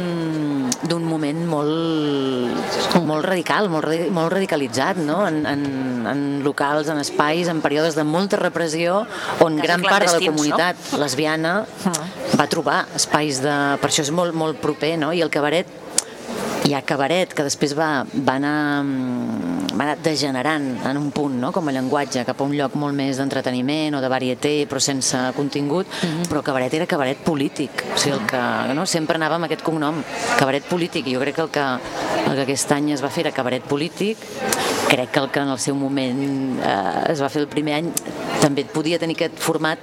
d'un moment molt, molt radical, molt, molt radicalitzat, no? En, en, en locals, en espais, en períodes de molta repressió, on Quasi gran part de la clandestins, no? comunitat lesbiana va trobar espais de... Per això és molt, molt proper, no? I el cabaret hi ha cabaret que després va, va, anar, mm, va anar degenerant en un punt, no? com a llenguatge, cap a un lloc molt més d'entreteniment o de varieté, però sense contingut, però cabaret era cabaret polític, o sigui, el que, no? sempre anava amb aquest cognom, cabaret polític, i jo crec que el que, el que aquest any es va fer era cabaret polític, crec que el que en el seu moment eh, es va fer el primer any també podia tenir aquest format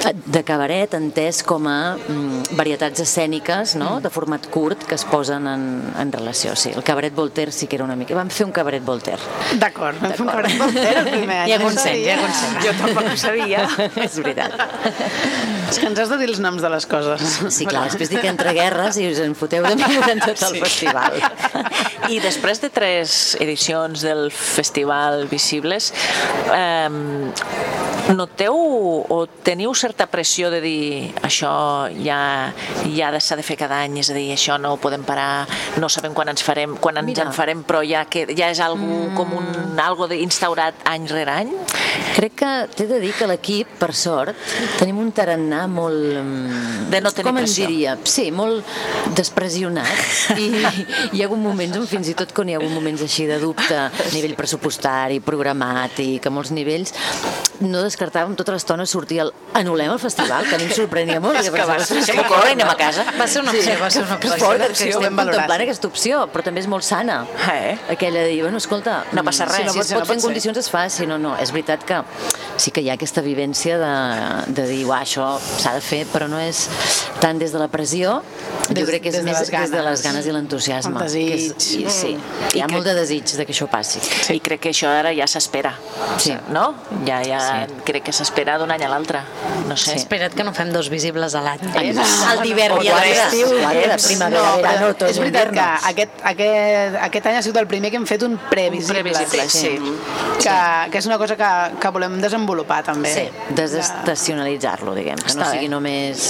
de cabaret entès com a mm, varietats escèniques no? de format curt que es posen en, en relació. Sí, el cabaret Voltaire sí que era una mica... Vam fer un cabaret Voltaire. D'acord, vam fer un cabaret Voltaire el primer any. Hi ha consens, hi ha sabia. consens. Jo tampoc ho sabia. és veritat. És que ens has de dir els noms de les coses. Sí, clar, després dic entre guerres i us en foteu de mi durant tot el festival. I després de tres edicions del Festival Visibles, eh, noteu o teniu certa pressió de dir això ja, ja s'ha de fer cada any, és a dir, això no ho podem parar, no sabem quan ens farem, quan ens Mira. en farem, però ja, que, ja és algo, mm. com un, algo de instaurat any rere any? Crec que t'he de dir que l'equip, per sort, tenim un tarannà molt... mm, De no tenir com pressió. en diria? Sí, molt despressionat. I hi ha hagut moments on fins i tot quan hi ha hagut moments així de dubte a nivell pressupostari, programàtic, a molts nivells, no descartàvem tota l'estona sortir el anul·lem el festival, que a mi em sorprenia molt. perquè pensava, Fem-ho córrer i anem a casa. Va ser una opció, va ser una que opció. fort, que estem contemplant sí. aquesta opció, però també és molt sana. Eh? Aquella de dir, bueno, escolta, No passa res. Si no Sí, pot, sí, no pot fer en ser. condicions es fa, si no, no. És veritat que sí que hi ha aquesta vivència de, de dir, uah, això s'ha de fer, però no és tant des de la pressió, Des- jo crec que és de més des de les ganes. ganes i l'entusiasme. El desig. que és- i- Sí, hi ha I molt de desig de que això passi. Sí. I crec que això ara ja s'espera, Sí. no? Ja, ja Sí. crec que s'espera d'un any a l'altre. No sé. Espera't que no fem dos visibles a l'any. El d'hivern i el d'estiu. quatre, de primavera, No, verano, però tot és veritat que aquest, aquest, aquest any ha sigut el primer que hem fet un previsible. previsible, sí. Que, que és una cosa que, que volem desenvolupar també. Sí, desestacionalitzar-lo, diguem, que no Està sigui bé. només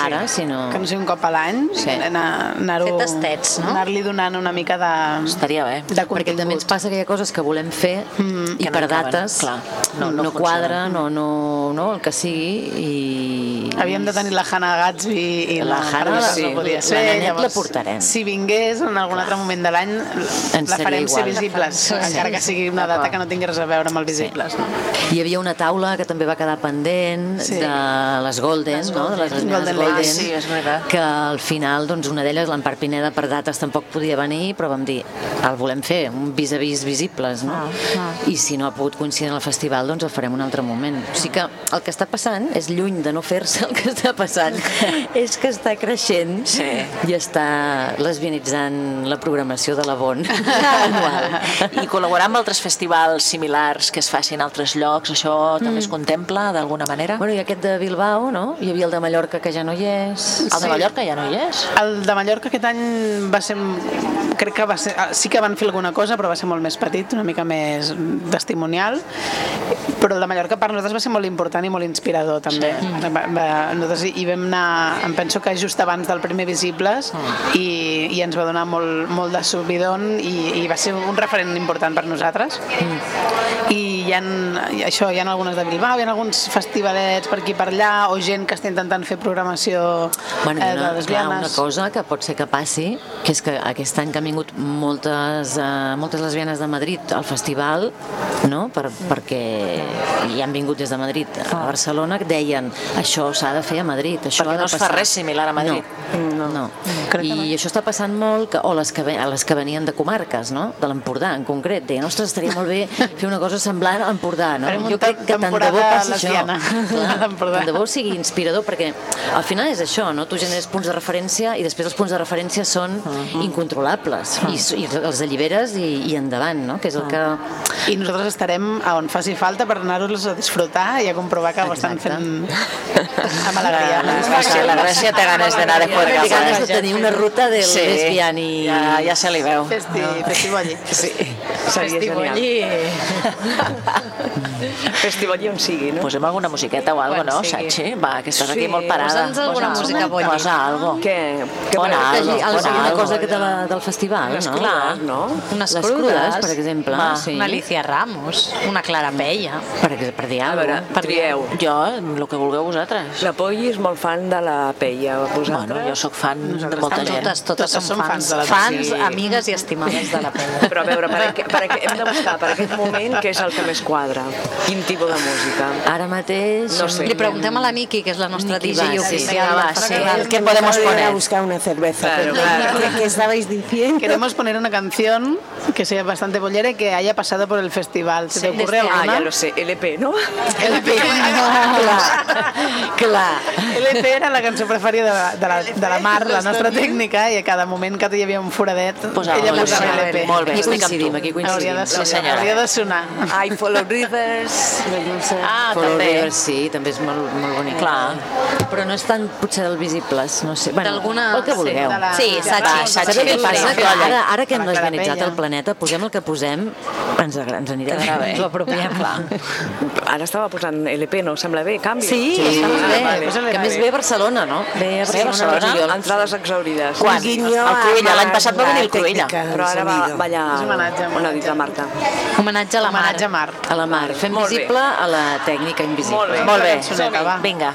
ara, sinó... Que no sigui un cop a l'any, Sí. anar- anar-ho... Fer tastets, no? Anar-li donant una mica de, Estaria bé. de Perquè contingut. també ens passa que hi ha coses que volem fer mm, i que no per acaben, dates clar. no, No- no quadra, no, no, no, el que sigui i... Havíem de tenir la Hannah Gatsby i La no, Hannah, sí. no podia La ser. Nanet la portarem. Si vingués en algun altre moment de l'any, la farem ser igual. visibles, Sí. encara que sigui una data que no tingui res a veure amb el visibles. No? Hi havia una taula que també va quedar pendent Sí. de les Golden, no? de les lesbianes Golden Golden, Ladies. Sí, és veritat. que al final doncs, una d'elles, l'Empar Pineda, per dates tampoc podia venir, però vam dir, el volem fer, un vis-a-vis visibles, no? I si no ha pogut coincidir en el festival, doncs el farem un altre moment. O sigui que el que està passant és lluny de no fer-se el que està passant, és que està creixent Sí. i està lesbianitzant la programació de la Bon anual. I col·laborar amb altres festivals similars que es facin a altres llocs, això també es contempla d'alguna manera? Bueno, i aquest de Bilbao, no? Hi havia el de Mallorca, que ja no hi és. El de Mallorca ja no hi és? El de Mallorca aquest any va ser, crec que va ser, ah, sí que van fer alguna cosa, però va ser molt més petit, una mica més testimonial, però el de Mallorca per nosaltres va ser molt important i molt inspirador també. Sí. Va, va, nosaltres hi vam anar, em penso que just abans del primer Visibles i, i ens va donar molt, molt de subidon i, i va ser un referent important per nosaltres. I hi ha, això, hi ha algunes de Bilbao, hi ha alguns festivalets per aquí per allà o gent que està intentant fer programació Bueno, eh, una, de clar, una cosa que pot ser que passi, que és que aquest any que han vingut moltes, uh, moltes lesbianes de Madrid al festival, no? per, perquè hi han vingut des de Madrid a Barcelona, que deien això s'ha de fer a Madrid, això Perquè ha de no es fa passar. res similar a Madrid. No, no. I això està passant molt, que, o les que, les que venien de comarques, no? de l'Empordà en concret, deien, ostres, estaria molt bé fer una cosa semblant a l'Empordà. No? Farem Jo crec que tant de bo passi això. Clar, tant de bo sigui inspirador, perquè al final és això, no? tu generes punts de referència i després els punts de referència són incontrolables i, s- i els alliberes i, i endavant, no? que és el que... I nosaltres estarem a on faci falta per anar-los a disfrutar i a comprovar que ho estan Exacte. fent amb alegria. La Gràcia, la Gràcia té ganes d'anar de juerga. Té ganes de tenir una ruta del Sí. lesbiani. Ja, ja se li veu. Festi, festivalli. Sí, seria genial. Festivalli on sigui, no? Posem alguna musiqueta o algo, Quan no, sigui. Va, que estàs Sí, aquí molt parada. posa'ns alguna Posa- música, Bolli. Posa algo. Què? Pon voleu? algo, Alguna pon cosa, algo. cosa que de la, del festival, Les no? crudes, no? Unes Les crudes, crudes, per exemple. Va. sí. una Alicia Ramos, una Clara Pella. Per, per dir A alguna veure, cosa. trieu. Jo, el que vulgueu vosaltres. La Polly és molt fan de la Peia. Vosaltres? Bueno, jo sóc fan de molta gent. Totes, totes, Totes som fans, fans de la fans, amigues i estimades de la Pella. Però a veure, per, per, hem de buscar per aquest moment què és el que més quadra. Quin tipus de música. Ara mateix... No sé. Li preguntem a la Niki, que és la nostra Niki, DJ sí. oficial va, del sí. festival. ¿Qué podemos Ir a poner? buscar una cerveza. Claro, pero- claro. ¿Qué, qué estabais diciendo? Queremos poner una canción que sea bastante bollera y que haya pasado por el festival. ¿Se te ocurre Ah, alguna? ja lo sé, LP, no? LP. Clar, clar. LP era la cançó preferida de, de, la, de la Mar, la nostra tècnica, i a cada moment que hi havia un foradet, Posava ella la posava LP. Molt bé, Aquí estic amb coincidim, tu. aquí Hauria coincidim. de, Sí, sonar, senyora. hauria de sonar. I Follow Rivers. Ah, Follow també. Rivers, sí, també és molt, molt bonic. Clar. Però no és tant potser del visibles, no sé. Bueno, D'alguna- el que sí, vulgueu. de la- Sí, de Sachi. la- Sachi. Sabeu què Sí, passa? sí, Que sí. ara, ara que hem Pella. el planeta, posem el que posem, ens, ens anirà bé. bé. Ens ho apropiem. Clar. Ara estava posant LP, no? Sembla bé? Canvi? Sí, Sí, està molt bé. vale. Que a més bé. ve a Barcelona, no? Ve a Sí, a Barcelona, Barcelona. juliol. Entrades exaurides. Quan? Guiño El Cruïlla, a l'any passat va venir el la Cruïlla. Però ara va, allà És homenatge, on ha dit la Marta. Homenatge a la Mar. Homenatge a Mar. A la mar. Fem Molt bé. visible a la tècnica invisible. Molt bé. Molt bé. Vinga.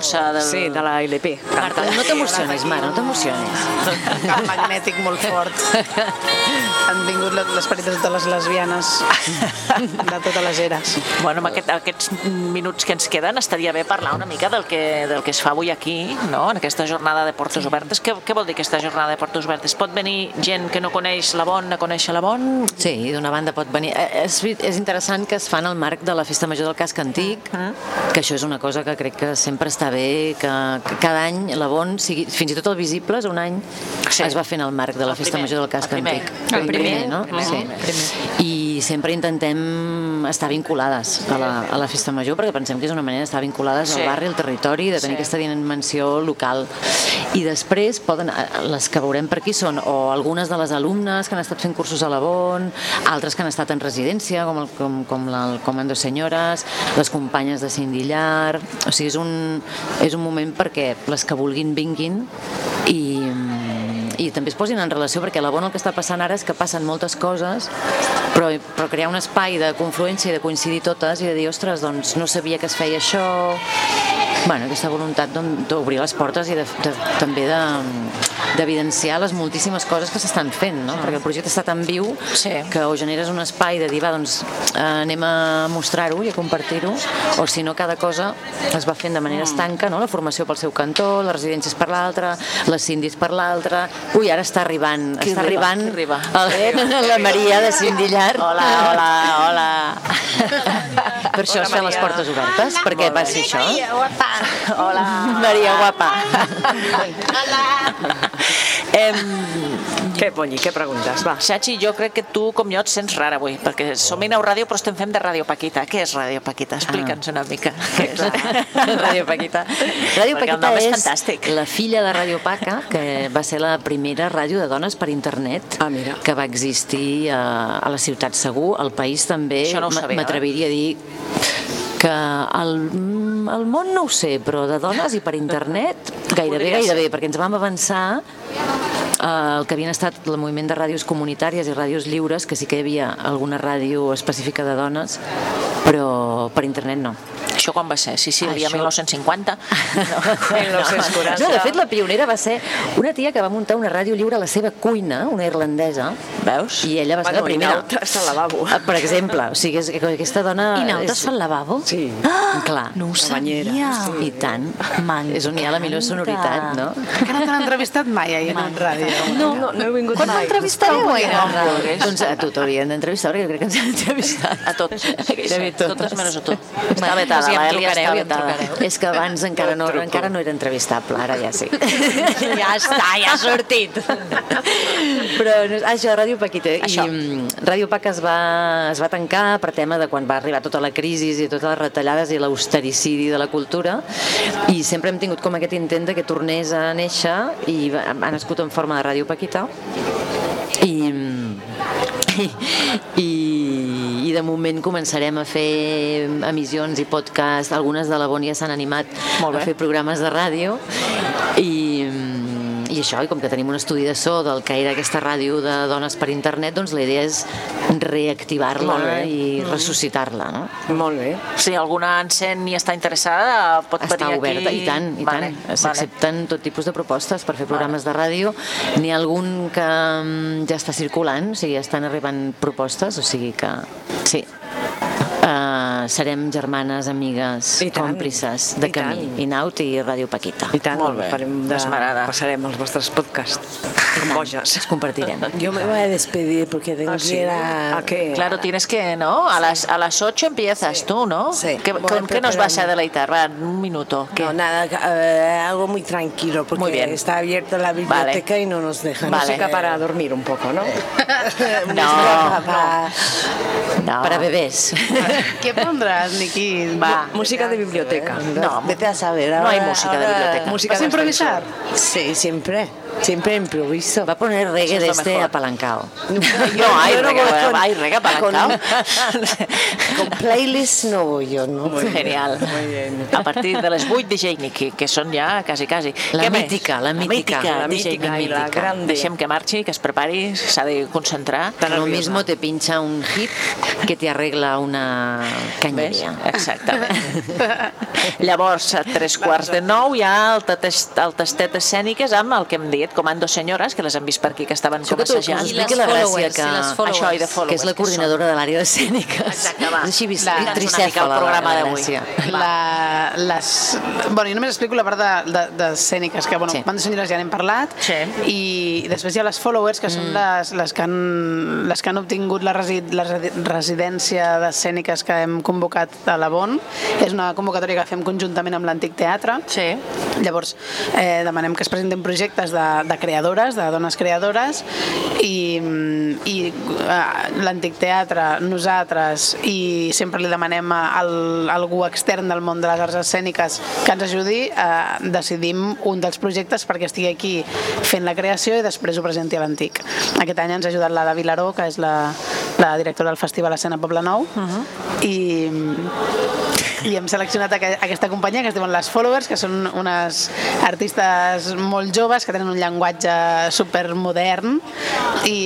Força del... Sí, de la LP. Marta, no t'emocionis, Marta, no t'emocionis. un camp magnètic molt fort. Han vingut le- l'esperit de totes les lesbianes de totes les eres. Bueno, amb aquest, aquests minuts que ens queden estaria bé parlar una mica del que, del que es fa avui aquí, no? en aquesta jornada de portes obertes. Què, què vol dir aquesta jornada de portes obertes? Pot venir gent que no coneix la Bon a conèixer la Bon? Sí, d'una banda pot venir... Eh, És, és interessant que es fan al marc de la Festa Major del Casc Antic, que això és una cosa que crec que sempre està bé, que, que cada any la Bon, sigui, fins i tot el Visibles, un any Sí. es va fent al marc de la El Festa primer, Major del Casc el primer. Antic. El primer, no? primer, sí. primer. I sempre intentem estar vinculades a la, a la Festa Major, perquè pensem que és una manera d'estar vinculades Sí. al barri, al territori, de tenir Sí. aquesta dimensió local. I després poden, eh, les que veurem per aquí són o algunes de les alumnes que han estat fent cursos a la Bon, altres que han estat en residència, com el, com, com la, el Comando Senyores, les companyes de Cindy Llar... O sigui, és un, és un moment perquè les que vulguin vinguin i, també es posin en relació perquè la bona el que està passant ara és que passen moltes coses però, però crear un espai de confluència i de coincidir totes i de dir, ostres, doncs no sabia que es feia això bueno, aquesta voluntat d'obrir les portes i de, de, també de d'evidenciar les moltíssimes coses que s'estan fent, no? perquè el projecte està tan viu Sí. que o generes un espai de dir, va, doncs eh, anem a mostrar-ho i a compartir-ho, o si no cada cosa es va fent de manera estanca, no? la formació pel seu cantó, les residències per l'altra, les cindis per l'altra... Ui, ara està arribant, Qui està arriba? arribant Qui arriba? el- la Maria de Cindillar. Hola, hola, hola. Per això es fan les portes obertes, perquè va ser això. Hola. Maria guapa. Em, Què, Polly, què preguntes? Va. Xachi, jo crec que tu, com jo, et sents rara avui, perquè som Inau Ràdio, però estem fent de Ràdio Paquita. Què és Ràdio Paquita? Explica'ns una mica. Què és? Ràdio Paquita. Ràdio Perquè Paquita és és, fantàstic. la filla de Ràdio Paca, que va ser la primera ràdio de dones per internet Ah, mira. que va existir a, a la ciutat segur. Al país també Això no ho sabia, eh? m'atreviria a dir que el, el món no ho sé, però de dones i per internet gairebé, gairebé, perquè ens vam avançar eh, el que havien estat el moviment de ràdios comunitàries i ràdios lliures, que sí que hi havia alguna ràdio específica de dones, però per internet no. Això quan va ser? Sicília, Això- 1950? No. 1940. No, de fet, la pionera va ser una tia que va muntar una ràdio lliure a la seva cuina, una irlandesa, Veus? i ella va ser Bueno, la primera. i Nauta està al lavabo. Ah, Per exemple, o sigui, és, aquesta dona... I Nauta és- al lavabo? Sí. Ah, clar. No ho La banyera, sabia. sí. I tant. M'encanta. És on hi ha la millor sonoritat, no? Que no t'han entrevistat mai ahir en ràdio. No, no, no he vingut Quan mai. m'entrevistareu, Aina? Doncs a tu t'haurien d'entrevistar, perquè jo crec que ens han entrevistat. A tots. Gairebé totes. Totes menys a tu. Està vetada, sí, em està trucareu i em trucareu. És que abans encara no, encara no era entrevistable, ara ja sí. Ja està, ja ha sortit. Però això, Ràdio Paquita. Això. I mm, Ràdio Pac es va, es va tancar per tema de quan va arribar tota la crisi i totes les retallades i l'austericidi de la cultura i sempre hem tingut com aquest intent de que tornés a néixer i va- ha nascut en forma de Ràdio Paquita i, i, i, i de moment començarem a fer emissions i podcast, algunes de la Bon ja s'han animat a fer programes de ràdio. I, i això, i com que tenim un estudi de so del que era aquesta ràdio de dones per internet, doncs la idea és reactivar-la i ressuscitar-la, no? Molt bé. Si alguna encén i està interessada, pot Està venir aquí. oberta, i tant, i Vale, tant. S'accepten tot tipus de propostes per fer programes de ràdio. N'hi ha algun que mm, ja està circulant, o sigui, ja estan arribant propostes, o sigui que sí. Uh, serem germanes, amigues, I tant, còmplices de i camí. tant. Inaut i Ràdio Paquita. I tant, Molt bé. farem de... Esmerada. passarem els vostres podcasts. Com boges. Els compartirem. Yo me voy a despedir porque tengo Ah, que sí? ir a... ¿A qué? Claro, tienes que, ¿no? A las, a las 8 empiezas tú, ¿no? Sí. ¿Qué, Voy ¿Con qué nos vas a deleitar? Va, un minuto. ¿Qué? No, nada, eh, algo muy tranquilo porque Muy bien. está abierta la biblioteca y no nos dejan. Vale. Música para dormir un poco, ¿no? Música para- No. Para bebés. Què pondràs, Niqui? Va. Música de biblioteca. No, vete a saber. No hay música de biblioteca. Música ¿Vas a improvisar? Sí, siempre. Siempre improviso. Va a poner reggae de es lo este mejor. apalancado. No, hay yo no reggae, con- hay reggae apalancado. Con playlist no voy yo, ¿no? Genial. A partir de les 8 DJ Nicky, que són ja quasi, quasi. La Què més? mítica, la mítica. La La DJ mítica Nicky. i la grande. Deixem que marxi, que es prepari, s'ha de concentrar. Lo mismo te pincha un hit que te arregla una Ves? cañería. Exactament. Llavors, a tres quarts de nou hi ha el, test, el tastet escèniques amb el que hem dit, Comando Senyores, que les hem vist per aquí, que estaven com que tu assajant. I les la gràcia followers, que... i les followers. Això, i de followers. que és la coordinadora de l'àrea d'escèniques. Exacte, va. És així La- mica el tricèfala, programa la d'avui. La, les, bueno, jo només explico la part de- de- d'escèniques, que bueno, Sí. bandes senyores ja n'hem parlat, Sí. i després hi ha les followers, que mm. són les, les, que han, les que han obtingut la, resi, la resi- residència d'escèniques que hem convocat a la Bon. És una convocatòria que fem conjuntament amb l'Antic Teatre. Sí. Llavors, eh, demanem que es presentin projectes de, de creadores, de dones creadores, i, i eh, l'Antic Teatre, nosaltres, i sempre li demanem a, al, a algú extern del món de les arts escèniques que ens ajudi, eh, decidim un dels projectes perquè estigui aquí fent la creació i després ho presenti a l'Antic. Aquest any ens ha ajudat la de Vilaró, que és la, la directora del Festival Escena Poble Nou, uh -huh. i i hem seleccionat aqu aquesta companyia que es diuen Les Followers, que són unes artistes molt joves que tenen un llenguatge supermodern i,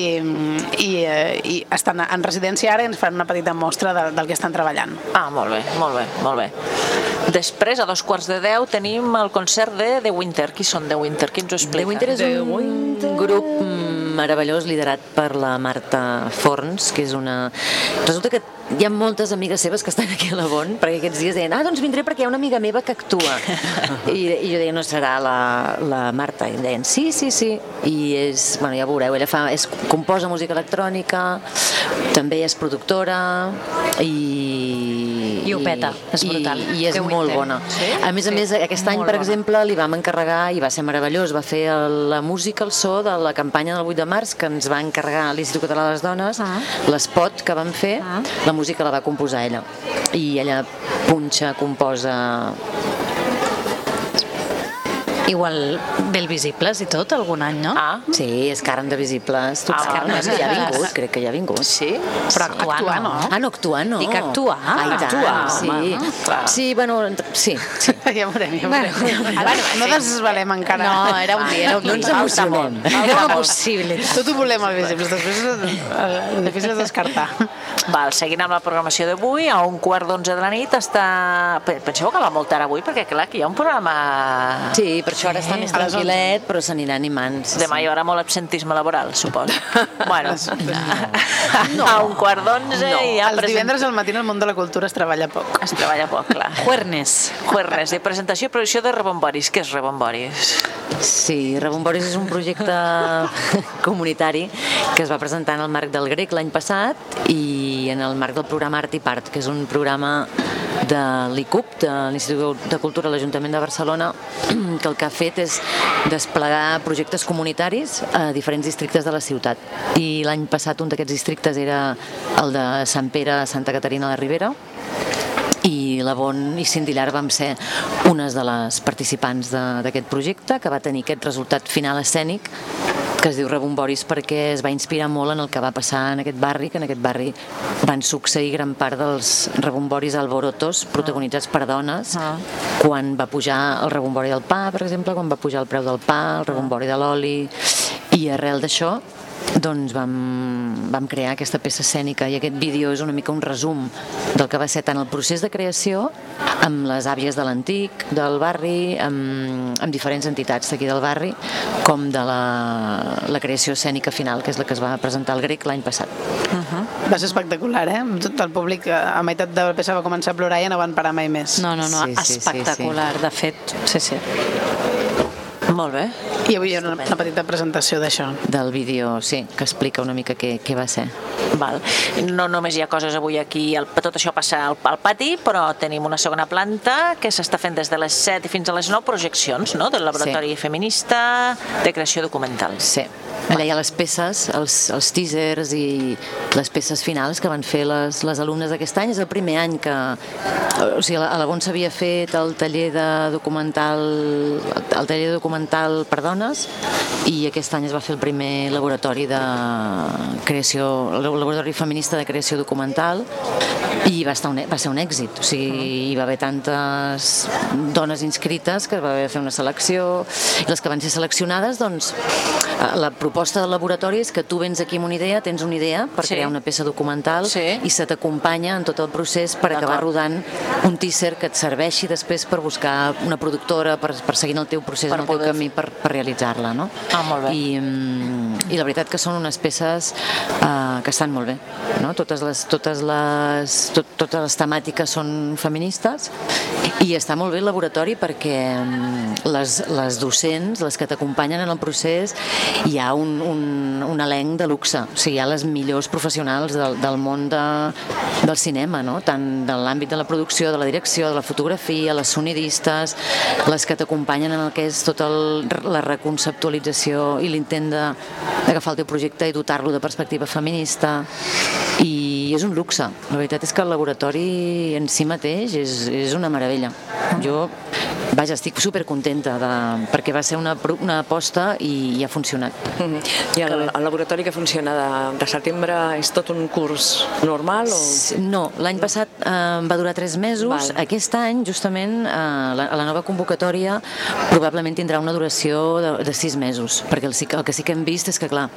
i, eh, i estan en residència ara i ens fan una petita mostra de, del que estan treballant. Ah, molt bé, molt bé, molt bé. Després, a dos quarts de deu, tenim el concert de The Winter. Qui són The Winter? Qui ens ho explica? The Winter és un grup mm, meravellós liderat per la Marta Forns, que és una... Resulta que hi ha moltes amigues seves que estan aquí a la Bon, perquè aquests dies deien, ah, doncs vindré perquè hi ha una amiga meva que actua. I, i jo deia, no serà la, la Marta? I em deien, sí, sí, sí. I és, bueno, ja veureu, ella fa, és, composa música electrònica, també és productora i... I ho peta, és brutal. I, i és The molt bona. Sí? A més a Sí, més, aquest any, per bona. exemple, li vam encarregar, i va ser meravellós, va fer el- la música, el so de la campanya del 8 de març que ens va encarregar l'Institut Català de les Dones, Ah. l'espot que vam fer, la música la va composar ella. I ella punxa, composa... Igual Bel Visibles i tot, algun any, no? Ah, Sí, és Carn de Visibles. Tu Ah, Carn de que ja ha Visibles. vingut, crec que ja ha vingut. sí? Però actuar, Actuar, no. no. Ah, no, actuar no. Dic actuar. Ah, tant, Actuar, sí. home, clar. Sí, bueno, sí, sí. Ja veurem, ja veurem. Bueno, no desvalem encara. No, era un dia, un No ens emocionem. Era una possibilitat. Tot ho volem al visibles, després el difícil és descartar. Val, seguint amb la programació d'avui, a un quart d'onze de la nit està... Pe- Penseu que va molt tard avui, perquè clar, aquí hi ha un programa... Sí, per això ara està més A les tranquil·let, però s'anirà animant. Sí, Demà hi haurà molt absentisme laboral, suposo. bueno, a un quart d'onze No, i ja els divendres al matí en el món de la cultura es treballa poc. Es treballa poc, clar. Juernes. Juernes, de presentació i producció de Rebomboris. Què és Rebomboris? Sí, Rebomboris és un projecte comunitari que es va presentar en el marc del grec l'any passat i en el marc del programa Art i Part, que és un programa de l'ICUP, de l'Institut de Cultura de l'Ajuntament de Barcelona, que el que ha fet és desplegar projectes comunitaris a diferents districtes de la ciutat. I l'any passat un d'aquests districtes era el de Sant Pere, Santa Caterina de Ribera, i la Bon i Cindy Llar vam ser unes de les participants d'aquest projecte que va tenir aquest resultat final escènic que es diu Rebomboris perquè es va inspirar molt en el que va passar en aquest barri, que en aquest barri van succeir gran part dels rebomboris alborotos protagonitzats per dones. Ah. quan va pujar el rebombori del pa, per exemple, quan va pujar el preu del pa, el rebombori de l'oli i arrel d'això doncs vam, vam crear aquesta peça escènica i aquest vídeo és una mica un resum del que va ser tant el procés de creació amb les àvies de l'antic, del barri, amb, amb diferents entitats d'aquí del barri, com de la, la creació escènica final, que és la que es va presentar al grec l'any passat. Va ser espectacular, eh? Tot el públic a meitat de la peça va començar a plorar i no van parar mai més. No, no, no, Sí, sí, sí, espectacular, de fet, sí, sí. Molt bé. I avui hi ha una, una petita presentació d'això. Del vídeo, sí, que explica una mica què, què va ser. Val. No només hi ha coses avui aquí, el, tot això passa al, al pati, però tenim una segona planta que s'està fent des de les 7 i fins a les 9 projeccions, no?, del laboratori sí. feminista de creació documental. Sí. Allà hi ha les peces, els, els teasers i les peces finals que van fer les, les alumnes d'aquest any. És el primer any que... O sigui, a la Bon s'havia fet el taller de documental el taller de documental per dones i aquest any es va fer el primer laboratori de creació, el laboratori feminista de creació documental i va, estar un, va ser un èxit, o sigui, hi va haver tantes dones inscrites que es va haver de fer una selecció i les que van ser seleccionades, doncs eh, la proposta del laboratori és que tu vens aquí amb una idea, tens una idea per Sí. crear una peça documental Sí. i se t'acompanya en tot el procés per acabar rodant un teaser que et serveixi després per buscar una productora, per, per seguir el teu procés, Per el teu poder camí per, per realitzar-la, no? Ah, molt bé. I, mm, I la veritat que són unes peces uh, que estan molt bé, no? Totes les, totes les, tot, totes les temàtiques són feministes i està molt bé el laboratori perquè mm, les, les docents, les que t'acompanyen en el procés, hi ha un, un, un elenc de luxe, o sigui, hi ha les millors professionals del, del món de, del cinema, no? tant de l'àmbit de la producció, de la direcció, de la fotografia, les sonidistes, les que t'acompanyen en el que és tota la reconceptualització i l'intent de- d'agafar el teu projecte i dotar-lo de perspectiva feminista i és un luxe. La veritat és que el laboratori en si mateix és, és una meravella. Jo, vaja, estic supercontenta de, perquè va ser una, una aposta i, i ha funcionat. Mhm. I el, el laboratori que funciona de, de setembre és tot un curs normal o...? No, l'any passat eh, va durar tres mesos. Val. Aquest any, justament, eh, la, la nova convocatòria probablement tindrà una duració de, de sis mesos, perquè el, el que sí que hem vist és que, clar,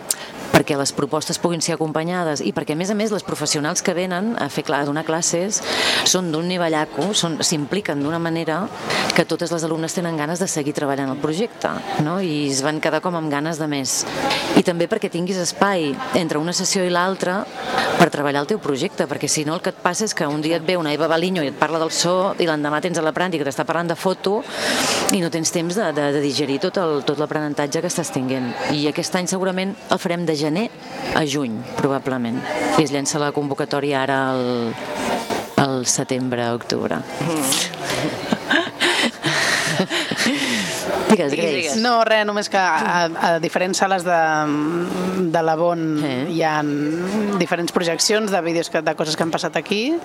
perquè les propostes puguin ser acompanyades i perquè, a més a més, les professionals que venen a fer a donar classes són d'un nivellaco, s'impliquen d'una manera que totes les alumnes tenen ganes de seguir treballant el projecte, no? i es van quedar com amb ganes de més. I també perquè tinguis espai entre una sessió i l'altra per treballar el teu projecte, perquè si no el que et passa és que un dia et ve una Eva Baliño i et parla del so i l'endemà tens a l'aprenent que t'està parlant de foto i no tens temps de, de, de digerir tot el- tot l'aprenentatge que estàs tinguent. I aquest any segurament el farem de gener a juny, probablement. I es llença la convocatòria ara al, al setembre-octubre. Digues, Grace. No, res, només que a, a diferents sales de, de la Bon Eh. hi ha diferents projeccions de vídeos que, de coses que han passat aquí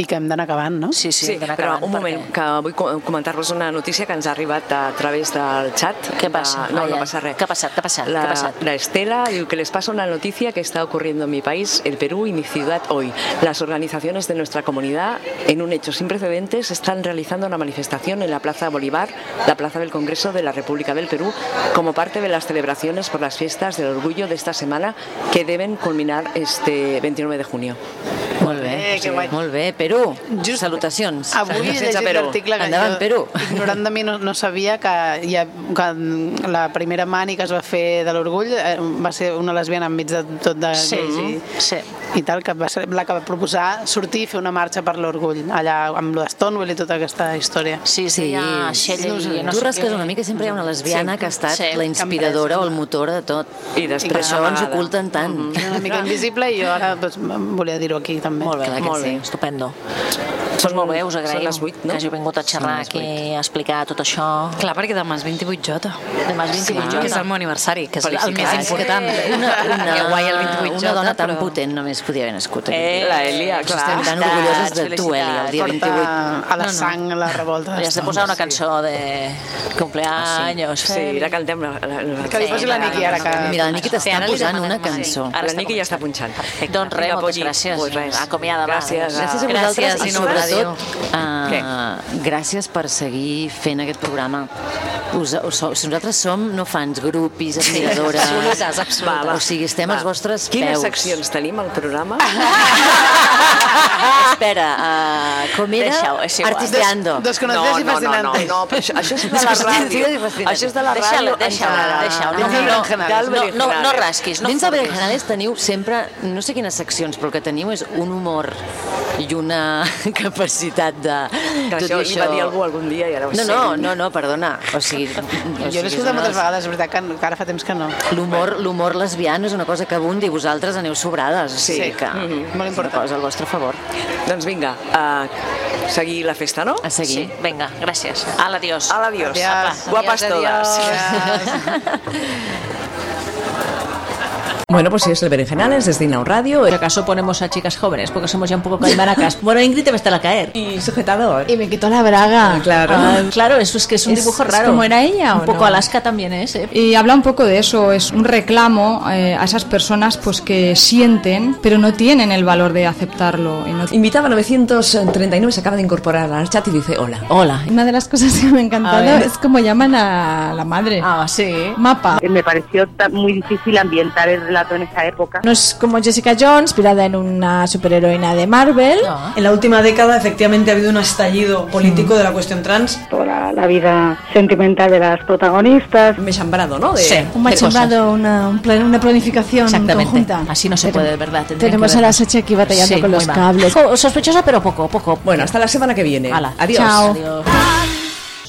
i que hem d'anar acabant, no? Sí, sí, Sí, d'anar però acabant, un moment, que vull co- comentar-vos una notícia que ens ha arribat a través del xat. Què passa? De- no, no ai. passa res. Què ha passat? Què ha passat? La, ha passat? la Estela diu que les pasa una noticia que está ocurriendo en mi país, el Perú y mi ciudad hoy. Las organizaciones de nuestra comunidad, en un hecho sin precedentes, están realizando una manifestación en la Plaza Bolívar, la Plaza del Congreso de la República del Perú, como parte de las celebraciones por las fiestas del orgullo de esta semana que deben culminar este 29 de junio. Molt bé, Eh, que guai. molt bé. Perú, Just- salutacions. Avui he llegit l'article que Endavant, jo, Perú. ignorant de mi, no, no sabia que, ha, que la primera mani que es va fer de l'orgull eh, va ser una lesbiana enmig de tot de Sí, gais i, sí. i tal, que va ser la que va proposar sortir i fer una marxa per l'orgull, allà amb lo Stonewall i tota aquesta història. Sí, sí, Sí, hi ha Shelley, sí, no tu rasques una mica i sempre hi ha una lesbiana Sí, que ha estat sí. la inspiradora o el motor de tot. I després per això ens oculten tant. Era una mica invisible i jo ara doncs, volia dir-ho aquí també. Molt bé, Clar que molt sí. bé, estupendo. Són- Doncs molt bé, us són agraïm les vuit, no? que hàgiu vingut a xerrar Són aquí, a explicar tot això. Clar, perquè demà és 28J. Demà és 28 Que és el meu aniversari, que és el més Felicitats. important. Una, una, Que guai el 28J, una dona tan però- potent només podia haver nascut aquí. Eh, La Elia, clar. Estem tan orgulloses de tu, Eli, el dia Porta 28. a la sang la revolta. Li has de posar una cançó de cumpleaños. Sí, la cantem. La, la, la, Que li posi la Niki ara que... Mira, la Niki Sí, t'està posant una cançó. Ara la Niki ja està punxant. Doncs res, moltes gràcies. Acomiada, va. Gràcies. Gràcies a Gràcies, vosaltres i i no sobretot uh, gràcies per seguir fent aquest programa. Us, us, si nosaltres som no fans, grupis, admiradores... absolutes, absolutes. Va, va. O sigui, estem als vostres Quines peus. seccions tenim al programa? Espera, uh, com era? Deixa-ho, és igual. Artisteando. Desconocidos i no, no, no, no, però això, això és de la ràdio. Això és de la Deixa-la, ràdio. deixa-la, deixa-ho. No, no, no, no, no rasquis, no Dins furtis. Berenjenales teniu sempre, no sé quines seccions, però el que teniu és un humor i una capacitat de... Que tot això i li va dir algú algun dia i ara ho No, sé. no, no, no, perdona. O sigui, o Jo l'he escoltat moltes vegades, és veritat que, que ara fa temps que no. L'humor l'humor lesbiano és una cosa que abundi i vosaltres aneu sobrades. O sigui Sí. que Mhm. Molt és una cosa al vostre favor. Doncs vinga, a seguir la festa, no? A seguir. Sí, vinga, gràcies. Ala, adiós. Ala, adiós. Adiós. Guapes Adiós, todas. adiós. Bueno, pues sí, es el Berenjenales desde Inau Radio. Si acaso ponemos a chicas jóvenes, porque somos ya un poco caimaracas. Bueno, Ingrid te va a estar a caer. Y sujetador. Y me quitó la braga. Claro. Ah, claro, eso es que es un Es- dibujo es raro. como era ella, Un ¿o poco no? Alaska también es, ¿eh? Y habla un poco de eso, es un reclamo eh, a esas personas pues que sienten, pero no tienen el valor de aceptarlo. y no- Invitaba 939, se acaba de incorporar al chat y dice hola. Hola. Una de las cosas que me ha encantado es como llaman a la madre. Ah, sí. Mapa. Me pareció muy difícil ambientar el relato en esa época. No es como Jessica Jones, inspirada en una superheroína de Marvel. En la última década efectivamente ha habido un estallido político de la cuestión trans. Toda la vida sentimental de las protagonistas. Me chambrado, ¿no? De, Sí. Un machembrado, una, un plan- una planificación conjunta. Así no se Pero- puede, de verdad. Tenemos que a la. Sachi aquí batallando Sí, con los mal. cables. Jo, Sospechosa, pero poco, poco. Bueno, hasta la semana que viene. Hala. Adiós. Chao. Adiós.